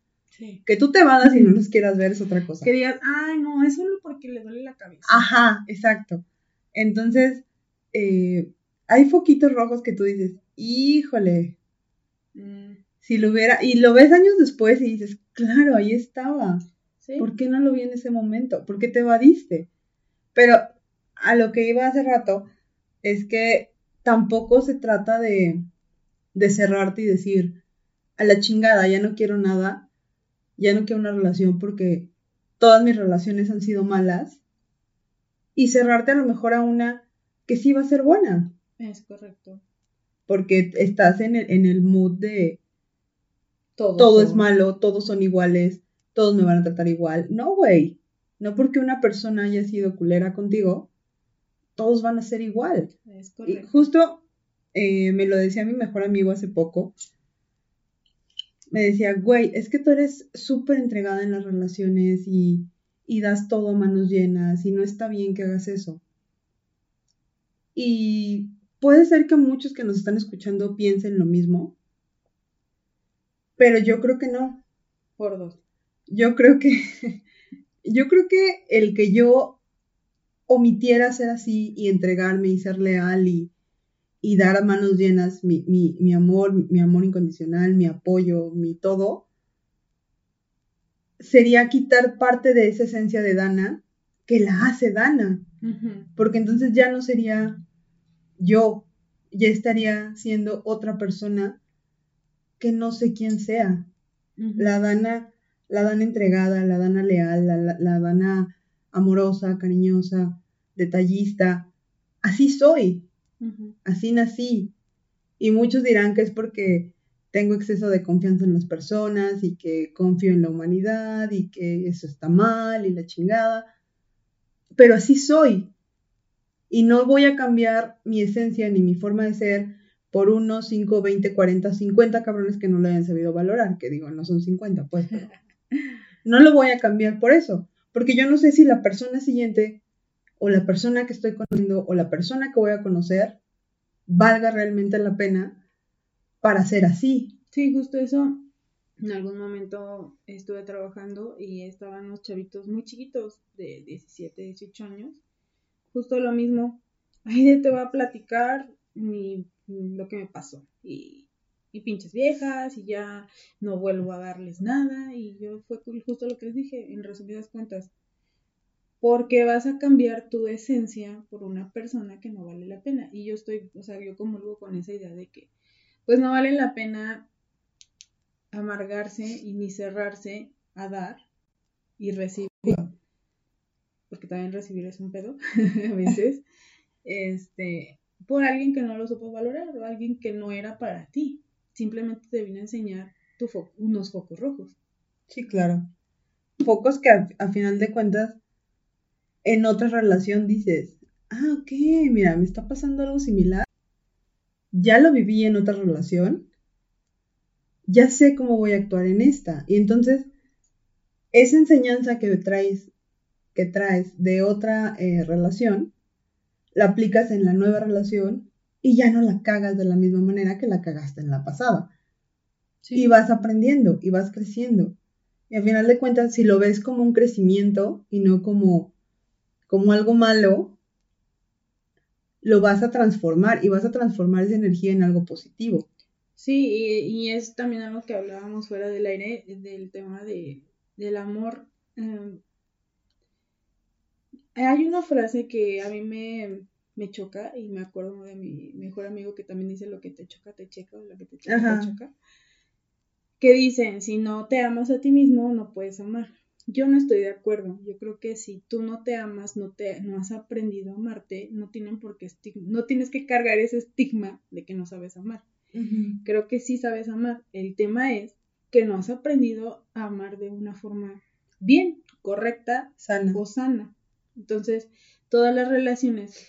Que tú te vadas y no los quieras ver es otra cosa. Que digas, ay, no, es solo porque le duele la cabeza. Ajá, exacto. Entonces, eh, hay foquitos rojos que tú dices, híjole, mm. si lo hubiera, y lo ves años después y dices, claro, ahí estaba. ¿Por qué no lo vi en ese momento? ¿Por qué te evadiste? Pero a lo que iba hace rato es que tampoco se trata de, de cerrarte y decir, a la chingada, ya no quiero nada, ya no quiero una relación porque todas mis relaciones han sido malas y cerrarte a lo mejor a una que sí va a ser buena. Es correcto. Porque estás en el, en el mood de todo, todo, es malo, todos son iguales, todos me van a tratar igual. No, güey. No porque una persona haya sido culera contigo, todos van a ser igual. Es correcto. Y justo eh, me lo decía mi mejor amigo hace poco, me decía, güey, es que tú eres súper entregada en las relaciones y, y das todo a manos llenas y no está bien que hagas eso. Y puede ser que muchos que nos están escuchando piensen lo mismo, pero yo creo que no. Por dos. Yo creo que, <laughs> yo creo que el que yo omitiera ser así y entregarme y ser leal y, y dar a manos llenas mi, mi, amor, mi amor incondicional, mi apoyo, mi todo, sería quitar parte de esa esencia de Dana que la hace Dana. Porque entonces ya no sería yo, ya estaría siendo otra persona que no sé quién sea. La Dana, la Dana entregada, la Dana leal, la, la Dana amorosa, cariñosa, detallista. Así soy. Así nací. Y muchos dirán que es porque tengo exceso de confianza en las personas y que confío en la humanidad y que eso está mal y la chingada. Pero así soy. Y no voy a cambiar mi esencia ni mi forma de ser por unos 5, 20, 40, 50 cabrones que no lo hayan sabido valorar. Que digo, no son 50, pues. <laughs> no lo voy a cambiar por eso. Porque yo no sé si la persona siguiente o la persona que estoy conociendo o la persona que voy a conocer valga realmente la pena para ser así. Sí, justo eso. En algún momento estuve trabajando y estaban los chavitos muy chiquitos, de 17, 18 años. Justo lo mismo. Ahí te voy a platicar lo que me pasó. Y, y pinches viejas, y ya no vuelvo a darles nada. Y yo fue justo lo que les dije, en resumidas cuentas porque vas a cambiar tu esencia por una persona que no vale la pena. Y yo estoy, o sea, yo comulgo con esa idea de que, pues no vale la pena amargarse y ni cerrarse a dar y recibir, porque también recibir es un pedo <laughs> a veces, este, por alguien que no lo supo valorar o alguien que no era para ti. Simplemente te vino a enseñar unos focos rojos. Sí, claro. Focos que a final de cuentas en otra relación dices, ah, ok, mira, me está pasando algo similar. Ya lo viví en otra relación. Ya sé cómo voy a actuar en esta. Y entonces, esa enseñanza que traes, que traes de otra eh, relación, la aplicas en la nueva relación y ya no la cagas de la misma manera que la cagaste en la pasada. Y vas aprendiendo y vas creciendo. Y al final de cuentas, si lo ves como un crecimiento y no como como algo malo, lo vas a transformar y vas a transformar esa energía en algo positivo. Sí, y, es también algo que hablábamos fuera del aire, del tema de, del amor. Em, hay una frase que a mí me, me, choca y me acuerdo de mi mejor amigo que también dice lo que te choca, te checa, o lo que te choca, te choca. Que dicen, si no te amas a ti mismo, no puedes amar. Yo no estoy de acuerdo. Yo creo que si tú no te amas, no te no has aprendido a amarte, no tienen por qué no tienes que cargar ese estigma de que no sabes amar. Creo que sí sabes amar. El tema es que no has aprendido a amar de una forma bien, correcta sana. o sana. Entonces, todas las relaciones,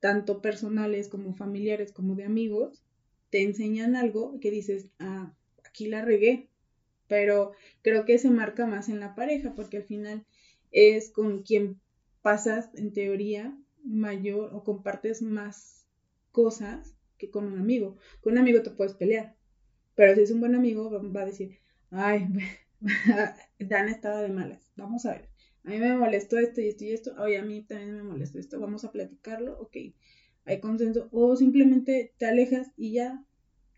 tanto personales como familiares como de amigos, te enseñan algo que dices, ah, aquí la regué, pero creo que se marca más en la pareja porque al final es con quien pasas en teoría mayor o compartes más cosas que con un amigo. Con un amigo te puedes pelear, pero si es un buen amigo va a decir, ay, <laughs> Dan estaba de malas, vamos a ver, a mí me molestó esto y esto y esto, oye, a mí también me molestó esto, vamos a platicarlo, ok, hay consenso, o simplemente te alejas y ya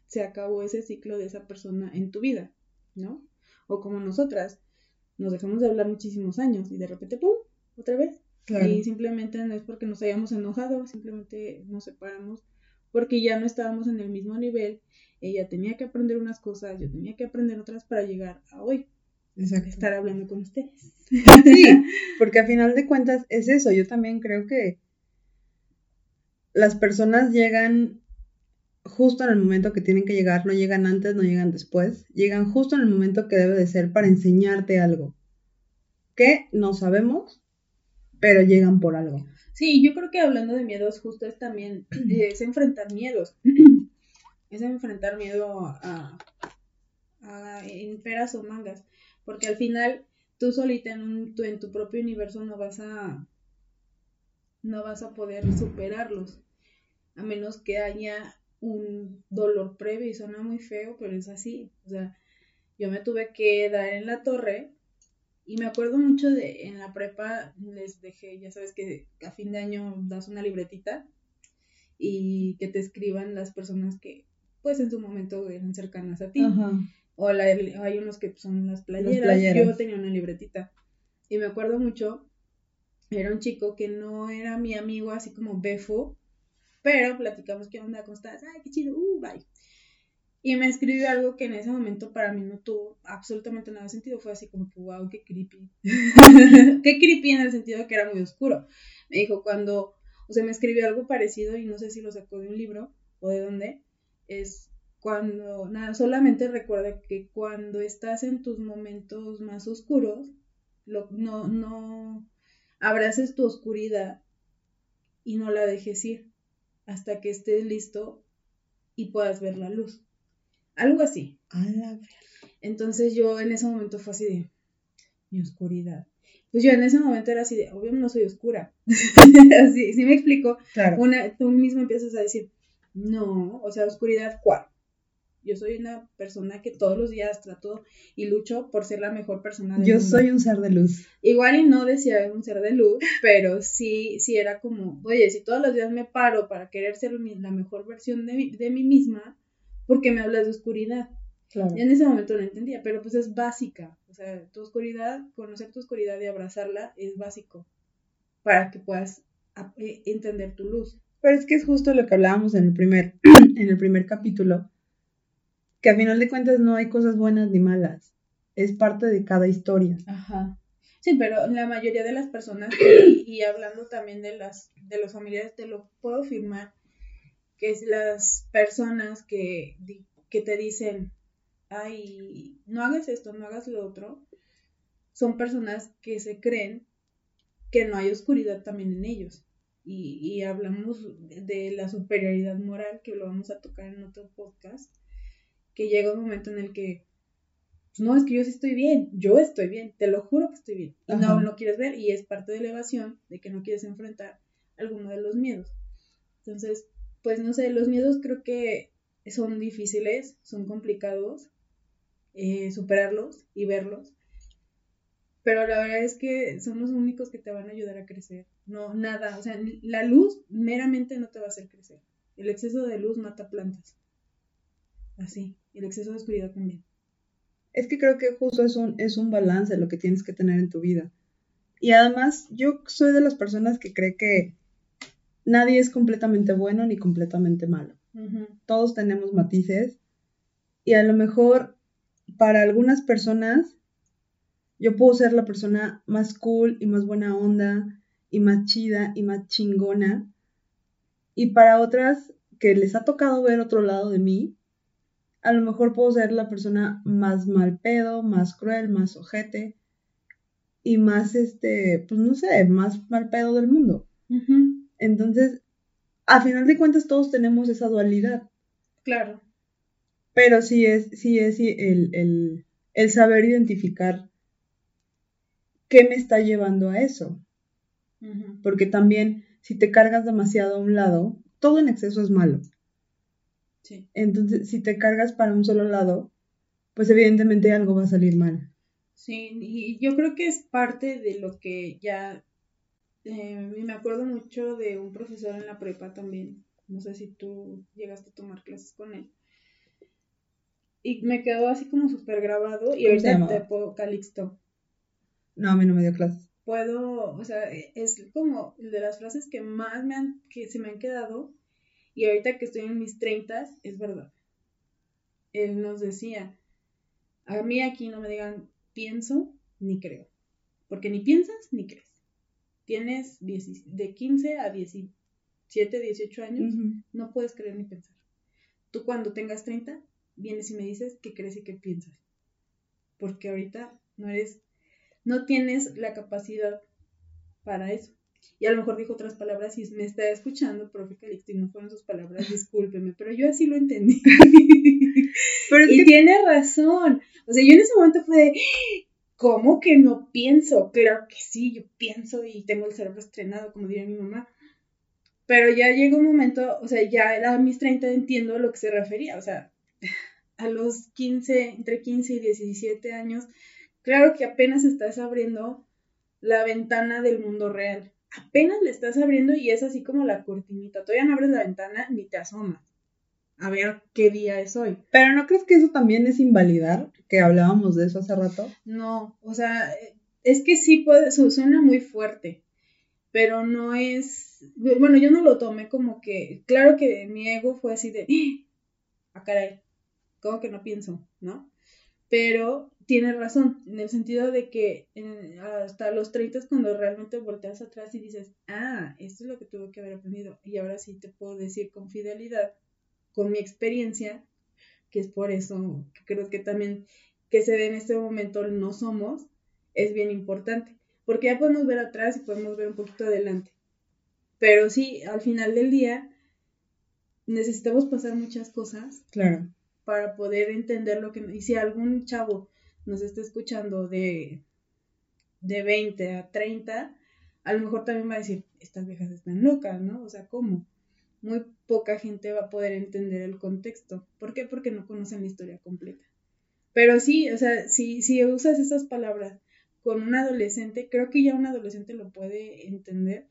se acabó ese ciclo de esa persona en tu vida. ¿No? O como nosotras, nos dejamos de hablar muchísimos años y de repente, ¡pum!, otra vez. Y simplemente no es porque nos hayamos enojado, simplemente nos separamos porque ya no estábamos en el mismo nivel. Ella tenía que aprender unas cosas, yo tenía que aprender otras para llegar a hoy. Exacto. Estar hablando con ustedes. Sí, <laughs> porque a final de cuentas es eso. Yo también creo que las personas llegan justo en el momento que tienen que llegar, no llegan antes, no llegan después, llegan justo en el momento que debe de ser para enseñarte algo que no sabemos, pero llegan por algo. Sí, yo creo que hablando de miedos, justo es también, <clears throat> es enfrentar miedos, <clears throat> es enfrentar miedo a, en peras o mangas, porque al final tú solita en, en tu propio universo no vas a, no vas a poder superarlos, a menos que haya un dolor previo y suena muy feo, pero es así. O sea, yo me tuve que dar en la torre y me acuerdo mucho de en la prepa les dejé, ya sabes que a fin de año das una libretita y que te escriban las personas que pues en su momento eran cercanas a ti. O hay unos que son las playeras. Yo tenía una libretita y me acuerdo mucho, era un chico que no era mi amigo así como befo, pero platicamos qué onda, ¿cómo estás? Ay, qué chido, uh, bye. Y me escribió algo que en ese momento para mí no tuvo absolutamente nada de sentido. Fue así como wow, qué creepy. <laughs> qué creepy en el sentido que era muy oscuro. Me dijo cuando, o sea, me escribió algo parecido y no sé si lo sacó de un libro o de dónde. Es cuando, nada, solamente recuerda que cuando estás en tus momentos más oscuros, lo, no, no abraces tu oscuridad y no la dejes ir hasta que estés listo y puedas ver la luz. Algo así. Entonces yo en ese momento fue así de mi oscuridad. Pues yo en ese momento era así de, obviamente no soy oscura. <laughs> así, ¿sí me explico? Claro. Una, tú mismo empiezas a decir, no, o sea, oscuridad, ¿cuál? Yo soy una persona que todos los días trato y lucho por ser la mejor persona del Yo soy un ser de luz. Igual y no decía un ser de luz, pero sí, sí era como, oye, si todos los días me paro para querer ser la mejor versión de, mí misma, ¿por qué me hablas de oscuridad? Claro. Y en ese momento no entendía, pero pues es básica. O sea, tu oscuridad, conocer tu oscuridad y abrazarla es básico. para que puedas eh, entender tu luz. Pero es que es justo lo que hablábamos en el primer, <clears throat> en el primer capítulo, que a final de cuentas no hay cosas buenas ni malas, es parte de cada historia. Ajá. Sí, pero la mayoría de las personas, y, hablando también de las de los familiares, te lo puedo afirmar, que es las personas que, que te dicen, ay, no hagas esto, no hagas lo otro, son personas que se creen que no hay oscuridad también en ellos. Y, y hablamos de la superioridad moral, que lo vamos a tocar en otro podcast, que llega un momento en el que, pues, no, es que yo sí estoy bien, yo estoy bien, te lo juro que estoy bien. Y no lo quieres ver y es parte de la evasión, de que no quieres enfrentar alguno de los miedos. Entonces, pues no sé, los miedos creo que son difíciles, son complicados eh, superarlos y verlos. Pero la verdad es que son los únicos que te van a ayudar a crecer. No, nada, o sea, la luz meramente no te va a hacer crecer. El exceso de luz mata plantas. Así, el exceso de oscuridad también. Es que creo que justo es un, es un balance lo que tienes que tener en tu vida. Y además, yo soy de las personas que cree que nadie es completamente bueno ni completamente malo. Todos tenemos matices y a lo mejor para algunas personas yo puedo ser la persona más cool y más buena onda y más chida y más chingona. Y para otras que les ha tocado ver otro lado de mí, a lo mejor puedo ser la persona más mal pedo, más cruel, más ojete y más, este, pues no sé, más mal pedo del mundo. Entonces, a final de cuentas todos tenemos esa dualidad. Claro. Pero sí es, sí es el, el, saber identificar qué me está llevando a eso. Porque también si te cargas demasiado a un lado, todo en exceso es malo. Sí. Entonces, si te cargas para un solo lado, pues evidentemente algo va a salir mal. Sí, y yo creo que es parte de lo que ya eh, me acuerdo mucho de un profesor en la prepa también. No sé si tú llegaste a tomar clases con él. Y me quedó así como súper grabado. Y ahorita te puedo Calixto. No, a mí no me dio clases. Puedo, o sea, es como de las frases que más me han, que se me han quedado. Y ahorita que estoy en mis treintas, es verdad. Él nos decía, a mí aquí no me digan pienso ni creo. Porque ni piensas ni crees tienes de 15 a 17, 18 años, no puedes creer ni pensar. Tú cuando tengas 30, vienes y me dices qué crees y qué piensas. Porque ahorita no eres, no tienes la capacidad para eso. Y a lo mejor dijo otras palabras y me está escuchando, profe Calixto, y no fueron sus palabras, <laughs> discúlpeme, pero yo así lo entendí. <laughs> pero y tiene razón. O sea, yo en ese momento fue de, <gasps> ¿Cómo que no pienso? Claro que sí, yo pienso y tengo el cerebro estrenado, como diría mi mamá. Pero ya llega un momento, o sea, ya a mis 30 entiendo a lo que se refería, o sea, <sighs> a los 15, entre 15 y 17 años, claro que apenas estás abriendo la ventana del mundo real. Apenas le estás abriendo y es así como la cortinita. Todavía no abres la ventana ni te asomas a ver qué día es hoy. Pero ¿no crees que eso también es invalidar? Que hablábamos de eso hace rato. No, o sea, es que sí puede, suena muy fuerte, pero no es, bueno, yo no lo tomé como que, claro que mi ego fue así de, a ¡Ah, caray, como que no pienso, ¿no? Pero tiene razón, en el sentido de que hasta los 30 es cuando realmente volteas atrás y dices, ah, esto es lo que tuve que haber aprendido. Y ahora sí te puedo decir con fidelidad con mi experiencia, que es por eso que creo que también que se dé en este momento no somos, es bien importante, porque ya podemos ver atrás y podemos ver un poquito adelante. Pero sí, al final del día necesitamos pasar muchas cosas. Claro. Para poder entender lo que... Y si algún chavo nos está escuchando de, de 20 a 30, a lo mejor también va a decir, estas viejas están locas, ¿no? O sea, ¿cómo? muy poca gente va a poder entender el contexto. ¿Por qué? Porque no conocen la historia completa. Pero sí, o sea, si, si usas esas palabras con un adolescente, creo que ya un adolescente lo puede entender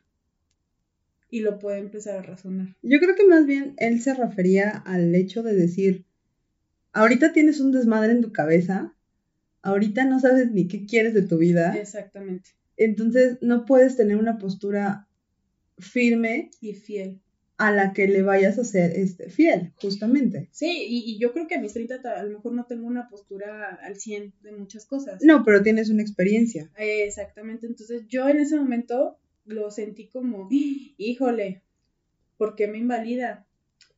y lo puede empezar a razonar. Yo creo que más bien él se refería al hecho de decir, ahorita tienes un desmadre en tu cabeza, ahorita no sabes ni qué quieres de tu vida. Exactamente. Entonces, no puedes tener una postura firme y fiel a la que le vayas a ser este, fiel, justamente. Sí, y, yo creo que a mis 30 a lo mejor no tengo una postura al 100 de muchas cosas. No, pero tienes una experiencia. exactamente, entonces yo en ese momento lo sentí como, <gasps> híjole, ¿por qué me invalida?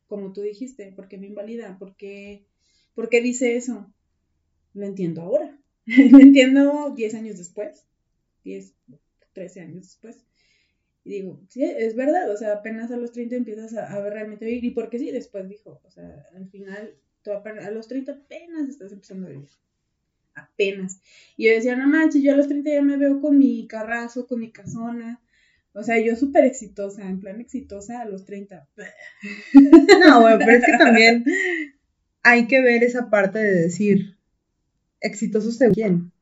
Como tú dijiste, ¿por qué me invalida? ¿Por qué, ¿por qué dice eso? Lo entiendo ahora, <laughs> lo entiendo 10 años después, 10, 13 años después. Y digo, sí, es verdad, o sea, apenas a los 30 empiezas a, ver realmente vivir. Y porque sí, después dijo, o sea, al final, tú a, los 30 apenas estás empezando a vivir. Apenas. Y yo decía, no manches, yo a los 30 ya me veo con mi carrazo, con mi casona. O sea, yo súper exitosa, en plan exitosa a los 30. <laughs> No, bueno, pero es que también hay que ver esa parte de decir, exitosos de quién.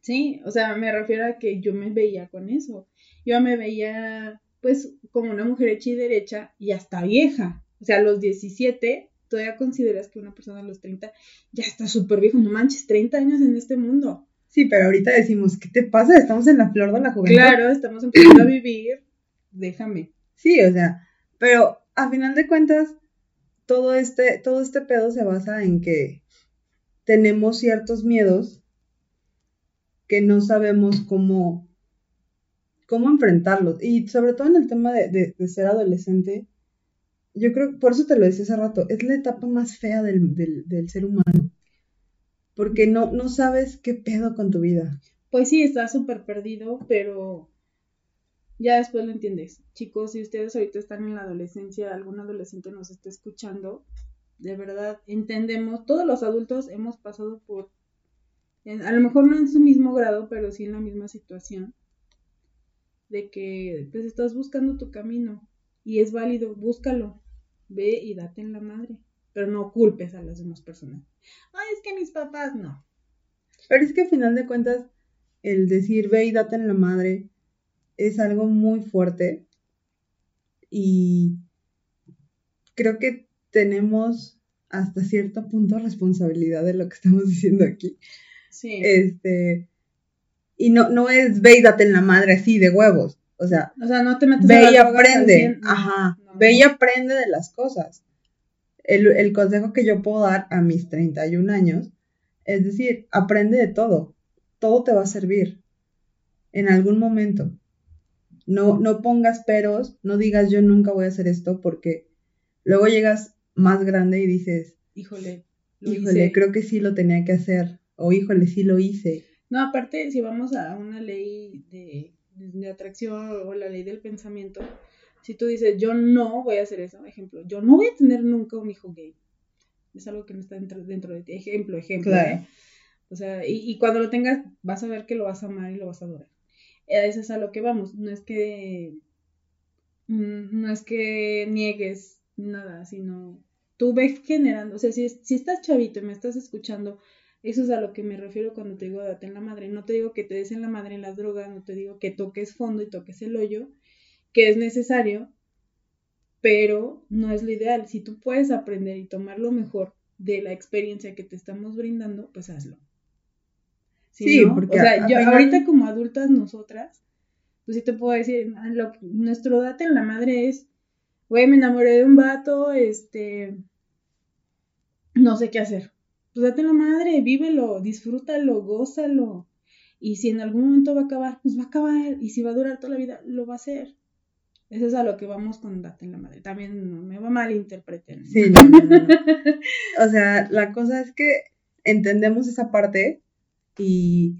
Sí, o sea, me refiero a que yo me veía con eso. Yo me veía, pues, como una mujer hecha y derecha y hasta vieja. O sea, a los 17, todavía consideras que una persona a los 30 ya está súper viejo. No manches, 30 años en este mundo. Sí, pero ahorita decimos, ¿qué te pasa? Estamos en la flor de la juventud. Claro, estamos empezando a vivir. Déjame. Sí, o sea, pero a final de cuentas, todo este, todo este pedo se basa en que tenemos ciertos miedos que no sabemos cómo, cómo enfrentarlos. Y sobre todo en el tema de, ser adolescente, yo creo, por eso te lo decía hace rato, es la etapa más fea del, ser humano. Porque no, no sabes qué pedo con tu vida. Pues sí, estás súper perdido, pero ya después lo entiendes. Chicos, si ustedes ahorita están en la adolescencia, algún adolescente nos está escuchando, de verdad entendemos, todos los adultos hemos pasado por a lo mejor no en su mismo grado, pero sí en la misma situación, de que pues estás buscando tu camino y es válido, búscalo, ve y date en la madre, pero no culpes a las demás personas. Ay, es que mis papás no. Pero es que al final de cuentas, el decir ve y date en la madre es algo muy fuerte y creo que tenemos hasta cierto punto responsabilidad de lo que estamos <laughs> diciendo aquí. Sí. Este, y no, no es ve y date en la madre así de huevos. O sea, o sea no te metes ve y aprende. Ajá. ve y aprende de las cosas. El, el, consejo que yo puedo dar a mis 31 años es decir, aprende de todo. Todo te va a servir. En algún momento. No, no pongas peros, no digas yo nunca voy a hacer esto porque luego llegas más grande y dices, híjole, híjole, creo que sí lo tenía que hacer o híjole, sí lo hice. No, aparte, si vamos a una ley de, atracción o la ley del pensamiento, si tú dices, yo no voy a hacer eso, ejemplo, yo no voy a tener nunca un hijo gay. Es algo que no está dentro, dentro de ti. Ejemplo, ejemplo. ¿eh? O sea, y, cuando lo tengas, vas a ver que lo vas a amar y lo vas a adorar. Eso es a lo que vamos. No es que. Mm, no es que niegues nada, sino tú ves generando. O sea, si, si estás chavito y me estás escuchando eso es a lo que me refiero cuando te digo date en la madre. No te digo que te des en la madre en las drogas, no te digo que toques fondo y toques el hoyo, que es necesario, pero no es lo ideal. Si tú puedes aprender y tomar lo mejor de la experiencia que te estamos brindando, pues hazlo. sí, porque o sea, yo ahorita como adultas nosotras, pues sí te puedo decir, ah, nuestro date en la madre es, güey, me enamoré de un vato, este, no sé qué hacer pues date la madre, vívelo, disfrútalo, gózalo. Y si en algún momento va a acabar, pues va a acabar. Y si va a durar toda la vida, lo va a hacer. Eso es a lo que vamos con Date en la Madre. También no me va mal interpreten. Sí, no, O sea, la cosa es que entendemos esa parte y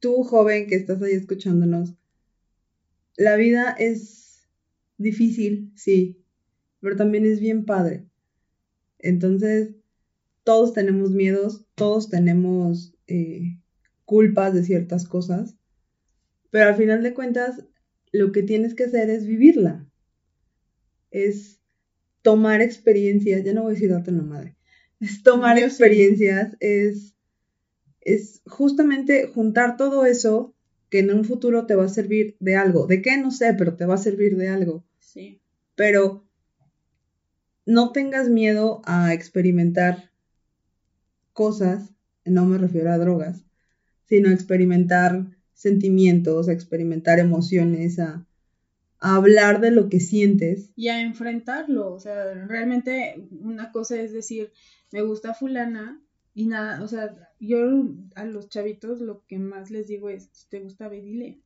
tú, joven que estás ahí escuchándonos, la vida es difícil, sí, pero también es bien padre. Entonces, todos tenemos miedos, todos tenemos eh, culpas de ciertas cosas, pero al final de cuentas lo que tienes que hacer es vivirla, es tomar experiencias, ya no voy a decir date la madre, es tomar experiencias, es, es justamente juntar todo eso que en un futuro te va a servir de algo. ¿De qué? No sé, pero te va a servir de algo. Sí. Pero no tengas miedo a experimentar cosas, no me refiero a drogas, sino experimentar sentimientos, a experimentar emociones, a, hablar de lo que sientes. Y a enfrentarlo, o sea, realmente una cosa es decir, me gusta fulana y nada, o sea, yo a los chavitos lo que más les digo es, si te gusta, ve, dile.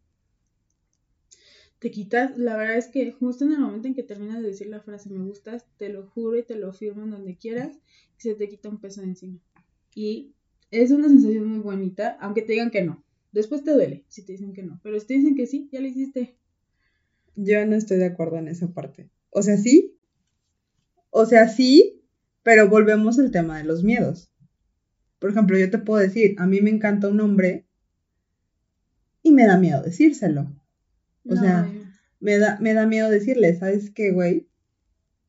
Te quitas, la verdad es que justo en el momento en que terminas de decir la frase me gustas, te lo juro y te lo firmo en donde quieras, y se te quita un peso de encima. Y es una sensación muy bonita, aunque te digan que no. Después te duele si te dicen que no, pero si te dicen que sí, ya lo hiciste. Yo no estoy de acuerdo en esa parte. O sea, sí. O sea, sí, pero volvemos al tema de los miedos. Por ejemplo, yo te puedo decir, a mí me encanta un hombre y me da miedo decírselo. O sea, me da, me da miedo decirle, ¿sabes qué, güey?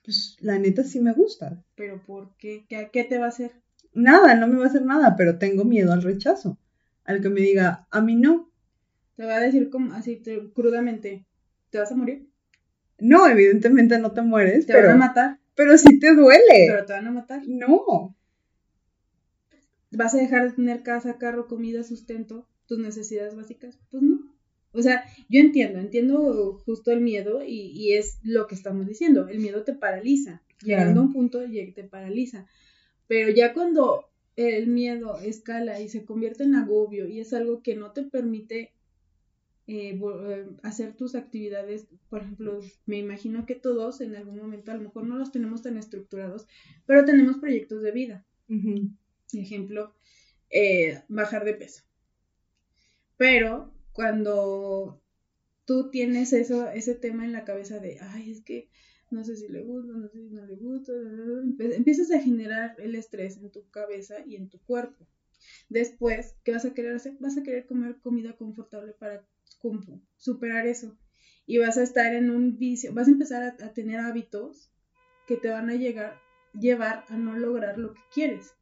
Pues la neta sí me gusta. ¿Pero por qué? ¿Qué, qué te va a hacer? Nada, no me va a hacer nada, pero tengo miedo al rechazo. Al que me diga, a mí no. Te va a decir como así crudamente, ¿te vas a morir? No, evidentemente no te mueres. Te van a matar. Pero sí te duele. Pero te van a matar. No. ¿Vas a dejar de tener casa, carro, comida, sustento, tus necesidades básicas? Pues no. O sea, yo entiendo, entiendo justo el miedo y, es lo que estamos diciendo. El miedo te paraliza. Llegando a un punto te paraliza. Pero ya cuando el miedo escala y se convierte en agobio y es algo que no te permite eh, eh, hacer tus actividades, por ejemplo, me imagino que todos en algún momento a lo mejor no los tenemos tan estructurados, pero tenemos proyectos de vida. Ejemplo, eh, bajar de peso. Pero cuando tú tienes eso, ese tema en la cabeza de, ay, es que no sé si le gusta, no sé si no le gusta, empiezas a generar el estrés en tu cabeza y en tu cuerpo. Después, ¿qué vas a querer hacer? Vas a querer comer comida confortable para superar eso. Y vas a estar en un vicio, vas a empezar a, tener hábitos que te van a llegar, llevar a no lograr lo que quieres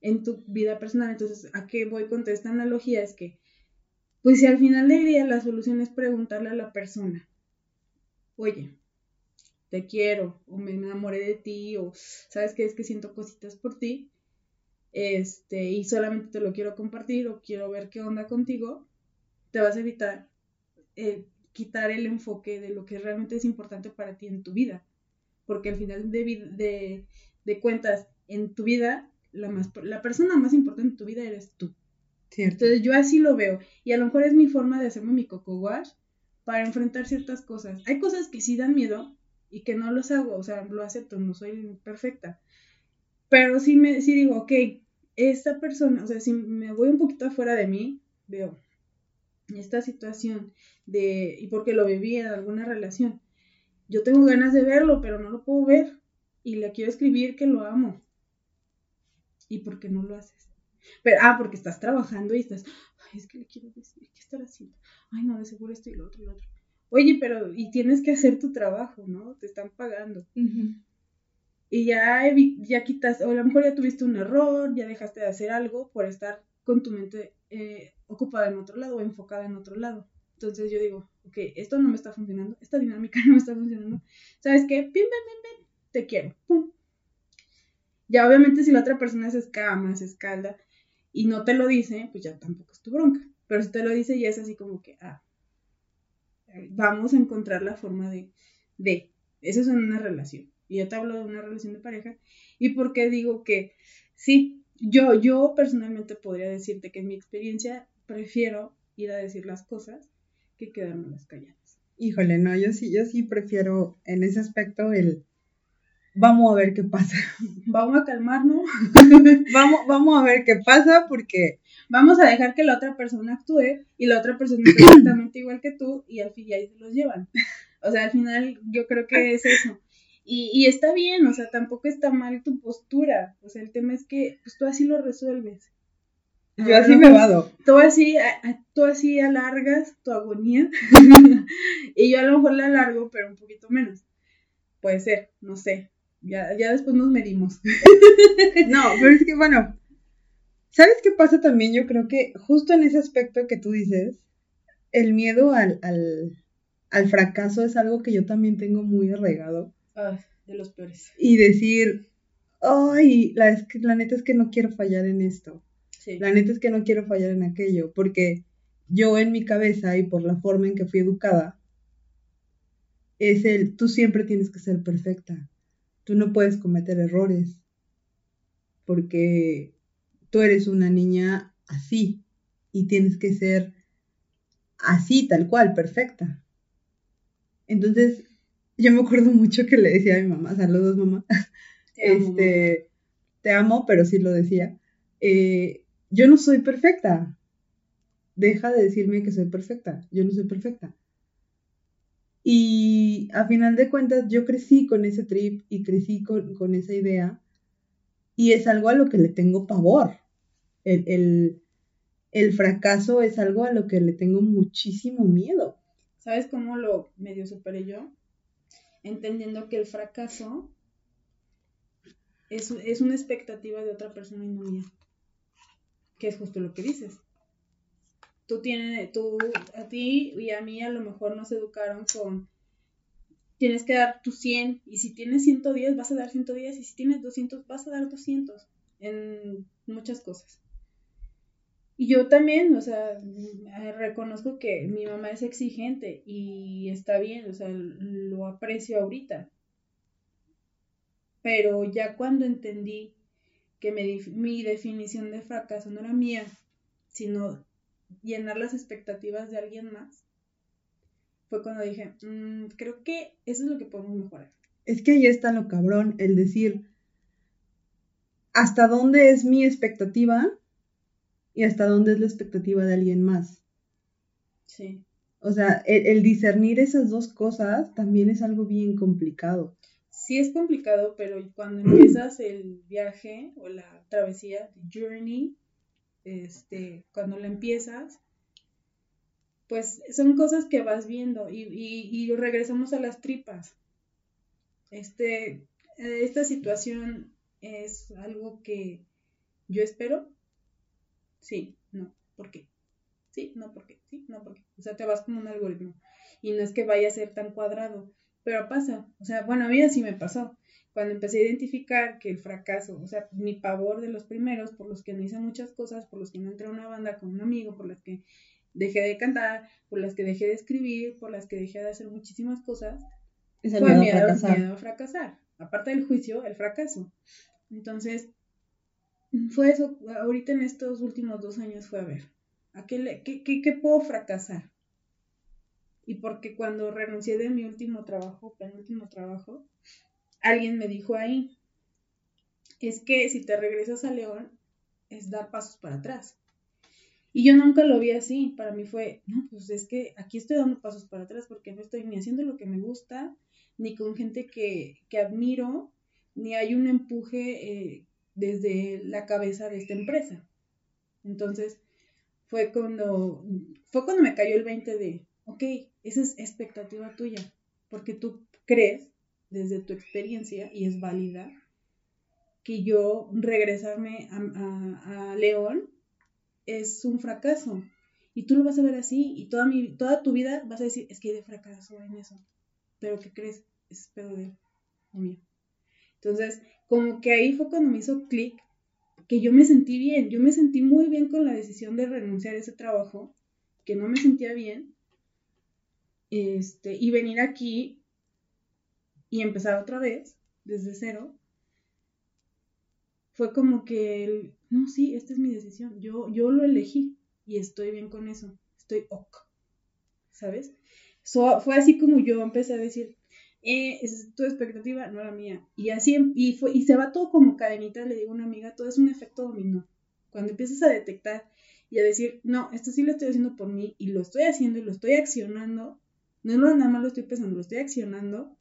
en tu vida personal. Entonces, ¿a qué voy con esta analogía? Es que, pues si al final del día la solución es preguntarle a la persona, oye, te quiero, o me enamoré de ti, o sabes que es que siento cositas por ti, este, y solamente te lo quiero compartir, o quiero ver qué onda contigo, te vas a evitar eh, quitar el enfoque de lo que realmente es importante para ti en tu vida. Porque al final de, de, cuentas, en tu vida, la, más, la persona más importante en tu vida eres tú. Entonces yo así lo veo. Y a lo mejor es mi forma de hacerme mi coco para enfrentar ciertas cosas. Hay cosas que sí dan miedo y que no los hago, o sea, lo acepto, no soy perfecta. Pero sí me sí digo, ok, esta persona, o sea, si me voy un poquito afuera de mí, veo, esta situación de, y porque lo viví en alguna relación, yo tengo ganas de verlo, pero no lo puedo ver y le quiero escribir que lo amo. ¿Y por qué no lo haces? Pero, ah, porque estás trabajando y estás, ay, es que le quiero decir, ¿qué estar haciendo? Ay, no, de seguro esto y lo otro y lo otro. Oye, pero, y tienes que hacer tu trabajo, ¿no? Te están pagando. Y ya, ya quitas, o a lo mejor ya tuviste un error, ya dejaste de hacer algo por estar con tu mente eh, ocupada en otro lado o enfocada en otro lado. Entonces yo digo, ok, esto no me está funcionando, esta dinámica <laughs> no me está funcionando. ¿Sabes qué? Pim, pim, pim, pim, te quiero. Pum. Ya obviamente si la otra persona se escama, se escalda y no te lo dice, pues ya tampoco es tu bronca. Pero si te lo dice ya es así como que, ah, vamos a encontrar la forma de, de, eso es una relación. Y yo te hablo de una relación de pareja. ¿Y por qué digo que sí? Yo, yo personalmente podría decirte que en mi experiencia prefiero ir a decir las cosas que quedarme las calladas. Híjole, no, yo sí, yo sí prefiero en ese aspecto el vamos a ver qué pasa. <laughs> Vamos a calmarnos. <laughs> vamos, vamos a ver qué pasa porque vamos a dejar que la otra persona actúe y la otra persona <clears throat> es exactamente igual que tú y al fin ya ahí se los llevan. O sea, al final yo creo que es eso. Y, y, está bien, o sea, tampoco está mal tu postura. O sea, el tema es que pues, tú así lo resuelves. Yo así me vado. Tú así, tú así alargas tu agonía. <laughs> y yo a lo mejor la alargo, pero un poquito menos. Puede ser, no sé. Ya, ya después nos medimos. <laughs> no, pero es que bueno. ¿Sabes qué pasa también? Yo creo que justo en ese aspecto que tú dices, el miedo al, al, al fracaso es algo que yo también tengo muy arraigado. de los peores. Y decir, ay, la, la neta es que no quiero fallar en esto. La neta es que no quiero fallar en aquello, porque yo en mi cabeza y por la forma en que fui educada, es el, tú siempre tienes que ser perfecta, tú no puedes cometer errores, porque tú eres una niña así y tienes que ser así, tal cual, perfecta. Entonces, yo me acuerdo mucho que le decía a mi mamá, saludos mamá, <laughs> te amo, este, te amo, pero sí lo decía, eh, yo no soy perfecta, deja de decirme que soy perfecta, yo no soy perfecta. Y a final de cuentas yo crecí con ese trip y crecí con, esa idea y es algo a lo que le tengo pavor. El, el, fracaso es algo a lo que le tengo muchísimo miedo. ¿Sabes cómo lo medio superé yo? Entendiendo que el fracaso es, es una expectativa de otra persona y no mía. Que es justo lo que dices tú tienes, tú, a ti y a mí a lo mejor nos educaron con, tienes que dar tu 100, y si tienes 110 vas a dar 110, y si tienes 200 vas a dar 200, en muchas cosas. Y yo también, o sea, reconozco que mi mamá es exigente y está bien, o sea, lo aprecio ahorita. Pero ya cuando entendí que mi definición de fracaso no era mía, sino llenar las expectativas de alguien más, fue cuando dije, mm, creo que eso es lo que podemos mejorar. Es que ahí está lo cabrón, el decir, ¿hasta dónde es mi expectativa y hasta dónde es la expectativa de alguien más? Sí. O sea, el, discernir esas dos cosas también es algo bien complicado. Sí es complicado, pero cuando empiezas el viaje o la travesía, journey, este, cuando la empiezas, pues son cosas que vas viendo y, regresamos a las tripas. Este, esta situación es algo que yo espero. Sí, no, ¿por qué? Sí, no, ¿por qué? Sí, no, ¿por qué? O sea, te vas como un algoritmo. Y no es que vaya a ser tan cuadrado, pero pasa. O sea, bueno, a mí así me pasó cuando empecé a identificar que el fracaso, o sea, mi pavor de los primeros, por los que no hice muchas cosas, por los que no entré a una banda con un amigo, por las que dejé de cantar, por las que dejé de escribir, por las que dejé de hacer muchísimas cosas, es el fue miedo, a fracasar. miedo a fracasar. Aparte del juicio, el fracaso. Entonces, fue eso, ahorita en estos últimos dos años fue a ver, ¿a qué, qué, qué, qué puedo fracasar? Y porque cuando renuncié de mi último trabajo, penúltimo trabajo, alguien me dijo ahí, es que si te regresas a León, es dar pasos para atrás. Y yo nunca lo vi así, para mí fue, no, pues es que aquí estoy dando pasos para atrás porque no estoy ni haciendo lo que me gusta, ni con gente que, admiro, ni hay un empuje eh, desde la cabeza de esta empresa. Entonces, fue cuando, fue cuando me cayó el 20 de, ok, esa es expectativa tuya, porque tú crees desde tu experiencia y es válida, que yo regresarme a, León es un fracaso. Y tú lo vas a ver así y toda, mi, toda tu vida vas a decir, es que hay de fracaso en eso. Pero ¿qué crees? Es pedo de mío. Entonces, como que ahí fue cuando me hizo clic, que yo me sentí bien, yo me sentí muy bien con la decisión de renunciar a ese trabajo, que no me sentía bien, este, y venir aquí y empezar otra vez, desde cero, fue como que, no, sí, esta es mi decisión, yo, yo lo elegí y estoy bien con eso, estoy ok, ¿sabes? fue así como yo empecé a decir, eh, es tu expectativa, no la mía. Y así, y, fue, y se va todo como cadenita, le digo a una amiga, todo es un efecto dominó. Cuando empiezas a detectar y a decir, no, esto sí lo estoy haciendo por mí y lo estoy haciendo y lo estoy accionando, no, no nada más lo estoy pensando, lo estoy accionando,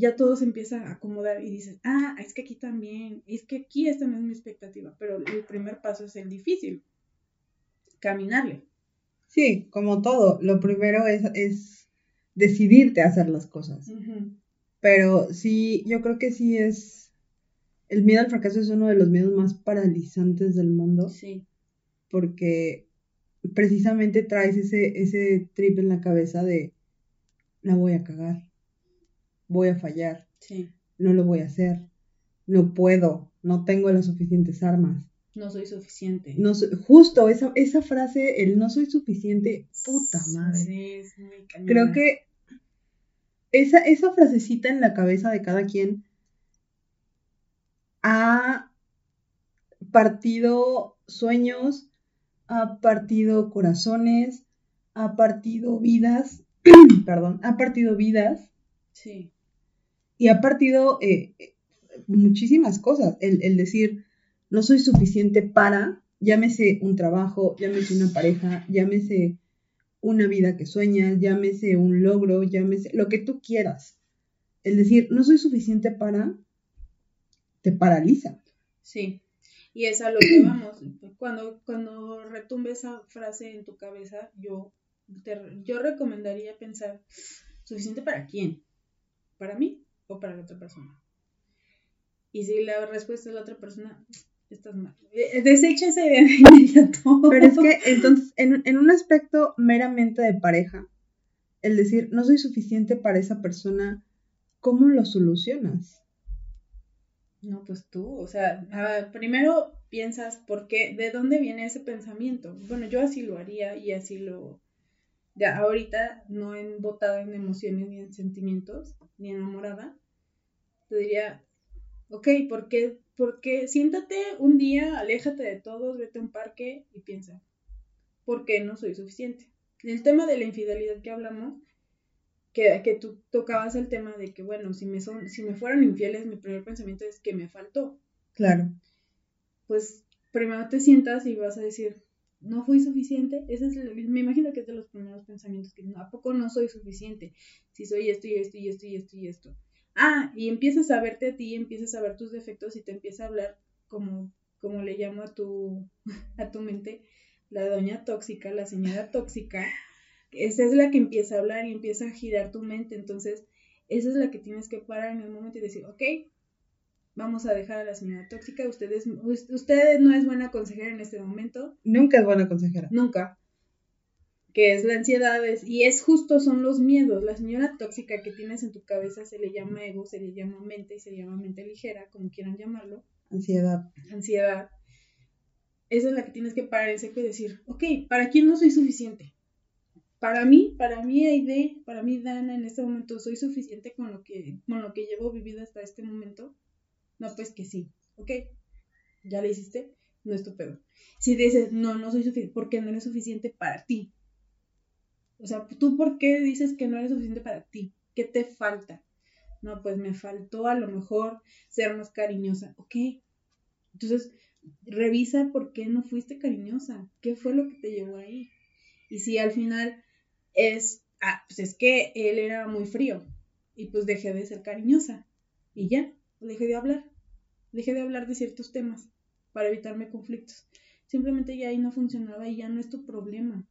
ya todo se empieza a acomodar y dices, ah, es que aquí también, es que aquí esta no es mi expectativa, pero el primer paso es el difícil, caminarle. Sí, como todo, lo primero es, es decidirte a hacer las cosas. Pero sí, yo creo que sí es, el miedo al fracaso es uno de los miedos más paralizantes del mundo. Sí. Porque precisamente traes ese, ese trip en la cabeza de, la voy a cagar voy a fallar, no lo voy a hacer, no puedo, no tengo las suficientes armas, No soy suficiente. No justo esa, esa frase, el no soy suficiente, puta madre. Sí, es muy Creo que esa, esa frasecita en la cabeza de cada quien ha partido sueños, ha partido corazones, ha partido vidas, <clears throat> perdón, ha partido vidas. Sí. Y ha partido eh, muchísimas cosas. El, decir, no soy suficiente para, llámese un trabajo, llámese una pareja, llámese una vida que sueñas, llámese un logro, llámese lo que tú quieras. El decir, no soy suficiente para, te paraliza. Sí, y es a lo que vamos. Cuando, cuando retumbe esa frase en tu cabeza, yo, yo recomendaría pensar, ¿suficiente para quién? ¿Para mí o para la otra persona? Y si la respuesta es la otra persona, estás mal. Eh, desecha esa idea Pero es que entonces, en, en un aspecto meramente de pareja, el decir, no soy suficiente para esa persona, ¿cómo lo solucionas? No, pues tú, o sea, primero piensas por qué, de dónde viene ese pensamiento. Bueno, yo así lo haría y así lo, ya ahorita no embotado en emociones ni en sentimientos, ni enamorada, te diría, ok, ¿por qué? Porque siéntate un día, aléjate de todos, vete a un parque y piensa, ¿por qué no soy suficiente? El tema de la infidelidad que hablamos, que, que tú tocabas el tema de que, bueno, si me, son, si me fueran infieles, mi primer pensamiento es que me faltó. Claro. Pues primero te sientas y vas a decir, no fui suficiente. Ese es me imagino que es de los primeros pensamientos que ¿a poco no soy suficiente? Si soy esto y esto y esto y esto y esto. Ah, y empiezas a verte a ti, empiezas a ver tus defectos y te empieza a hablar como, como le llamo a tu, <laughs> a tu mente, la doña tóxica, la señora tóxica, esa es la que empieza a hablar y empieza a girar tu mente. Entonces, esa es la que tienes que parar en el momento y decir, ok, vamos a dejar a la señora tóxica. Ustedes, usted no es buena consejera en este momento. Nunca es buena consejera. Nunca. Que es la ansiedad, y es justo, son los miedos. La señora tóxica que tienes en tu cabeza se le llama ego, se le llama mente y se le llama mente ligera, como quieran llamarlo. Ansiedad. Ansiedad. Esa es la que tienes que parar en seco y decir, ok, ¿para quién no soy suficiente? para mí, para mí Aide, para mí Dana, en este momento, ¿soy suficiente con lo que, con lo que llevo vivido hasta este momento? No, pues que sí, ok, ya lo hiciste, no es tu pedo. Si dices, no, no soy suficiente, porque no eres suficiente para ti. O sea, ¿tú por qué dices que no eres suficiente para ti? ¿Qué te falta? No, pues me faltó a lo mejor ser más cariñosa, ok. Entonces, revisa por qué no fuiste cariñosa, qué fue lo que te llevó ahí. Y si al final es, ah, pues es que él era muy frío y pues dejé de ser cariñosa y ya, dejé de hablar, dejé de hablar de ciertos temas para evitarme conflictos. Simplemente ya ahí no funcionaba y ya no es tu problema.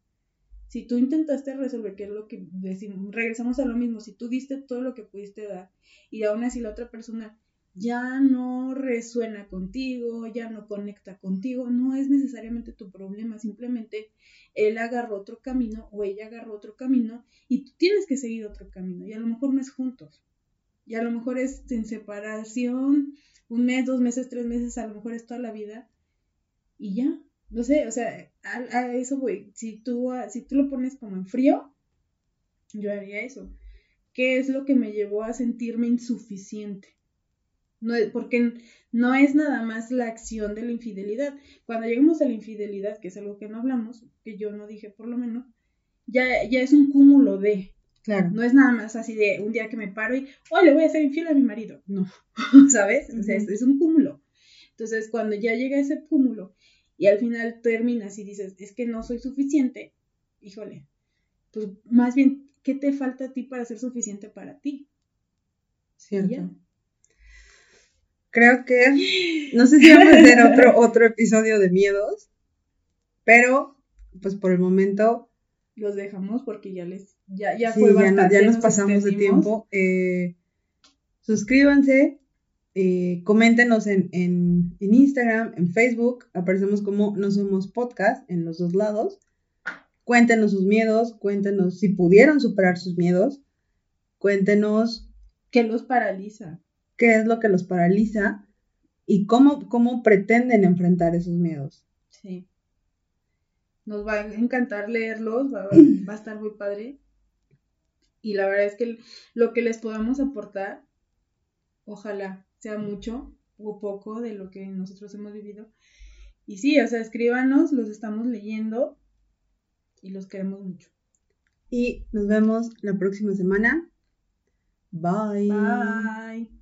Si tú intentaste resolver, qué es lo que decimos, regresamos a lo mismo, si tú diste todo lo que pudiste dar y aún así la otra persona ya no resuena contigo, ya no conecta contigo, no es necesariamente tu problema, simplemente él agarró otro camino o ella agarró otro camino y tú tienes que seguir otro camino y a lo mejor no es juntos y a lo mejor es en separación, un mes, dos meses, tres meses, a lo mejor es toda la vida y ya, no sé, o sea, a, eso voy, si tú, si tú lo pones como en frío, yo haría eso. ¿Qué es lo que me llevó a sentirme insuficiente? No porque no es nada más la acción de la infidelidad. Cuando llegamos a la infidelidad, que es algo que no hablamos, que yo no dije por lo menos, ya, ya es un cúmulo de. Claro. No es nada más así de un día que me paro y, oh, le voy a hacer infiel a mi marido. No, <laughs> ¿sabes? O sea, es, un cúmulo. Entonces, cuando ya llega ese cúmulo y al final terminas y dices, es que no soy suficiente, híjole, pues más bien, ¿qué te falta a ti para ser suficiente para ti? Cierto creo que no sé si vamos a hacer otro, <laughs> otro episodio de miedos, pero pues por el momento los dejamos porque ya les ya, ya fue ya, nos, pasamos de tiempo. Eh, suscríbanse, eh, coméntenos en, en, en, Instagram, en Facebook, aparecemos como No Somos Podcast en los dos lados. Cuéntenos sus miedos, cuéntenos si pudieron superar sus miedos, cuéntenos qué los paraliza qué es lo que los paraliza y cómo, cómo pretenden enfrentar esos miedos. Sí. Nos va a encantar leerlos, va, va a estar muy padre. Y la verdad es que lo que les podamos aportar, ojalá sea mucho o poco de lo que nosotros hemos vivido. Y sí, o sea, escríbanos, los estamos leyendo y los queremos mucho. Y nos vemos la próxima semana. Bye. Bye.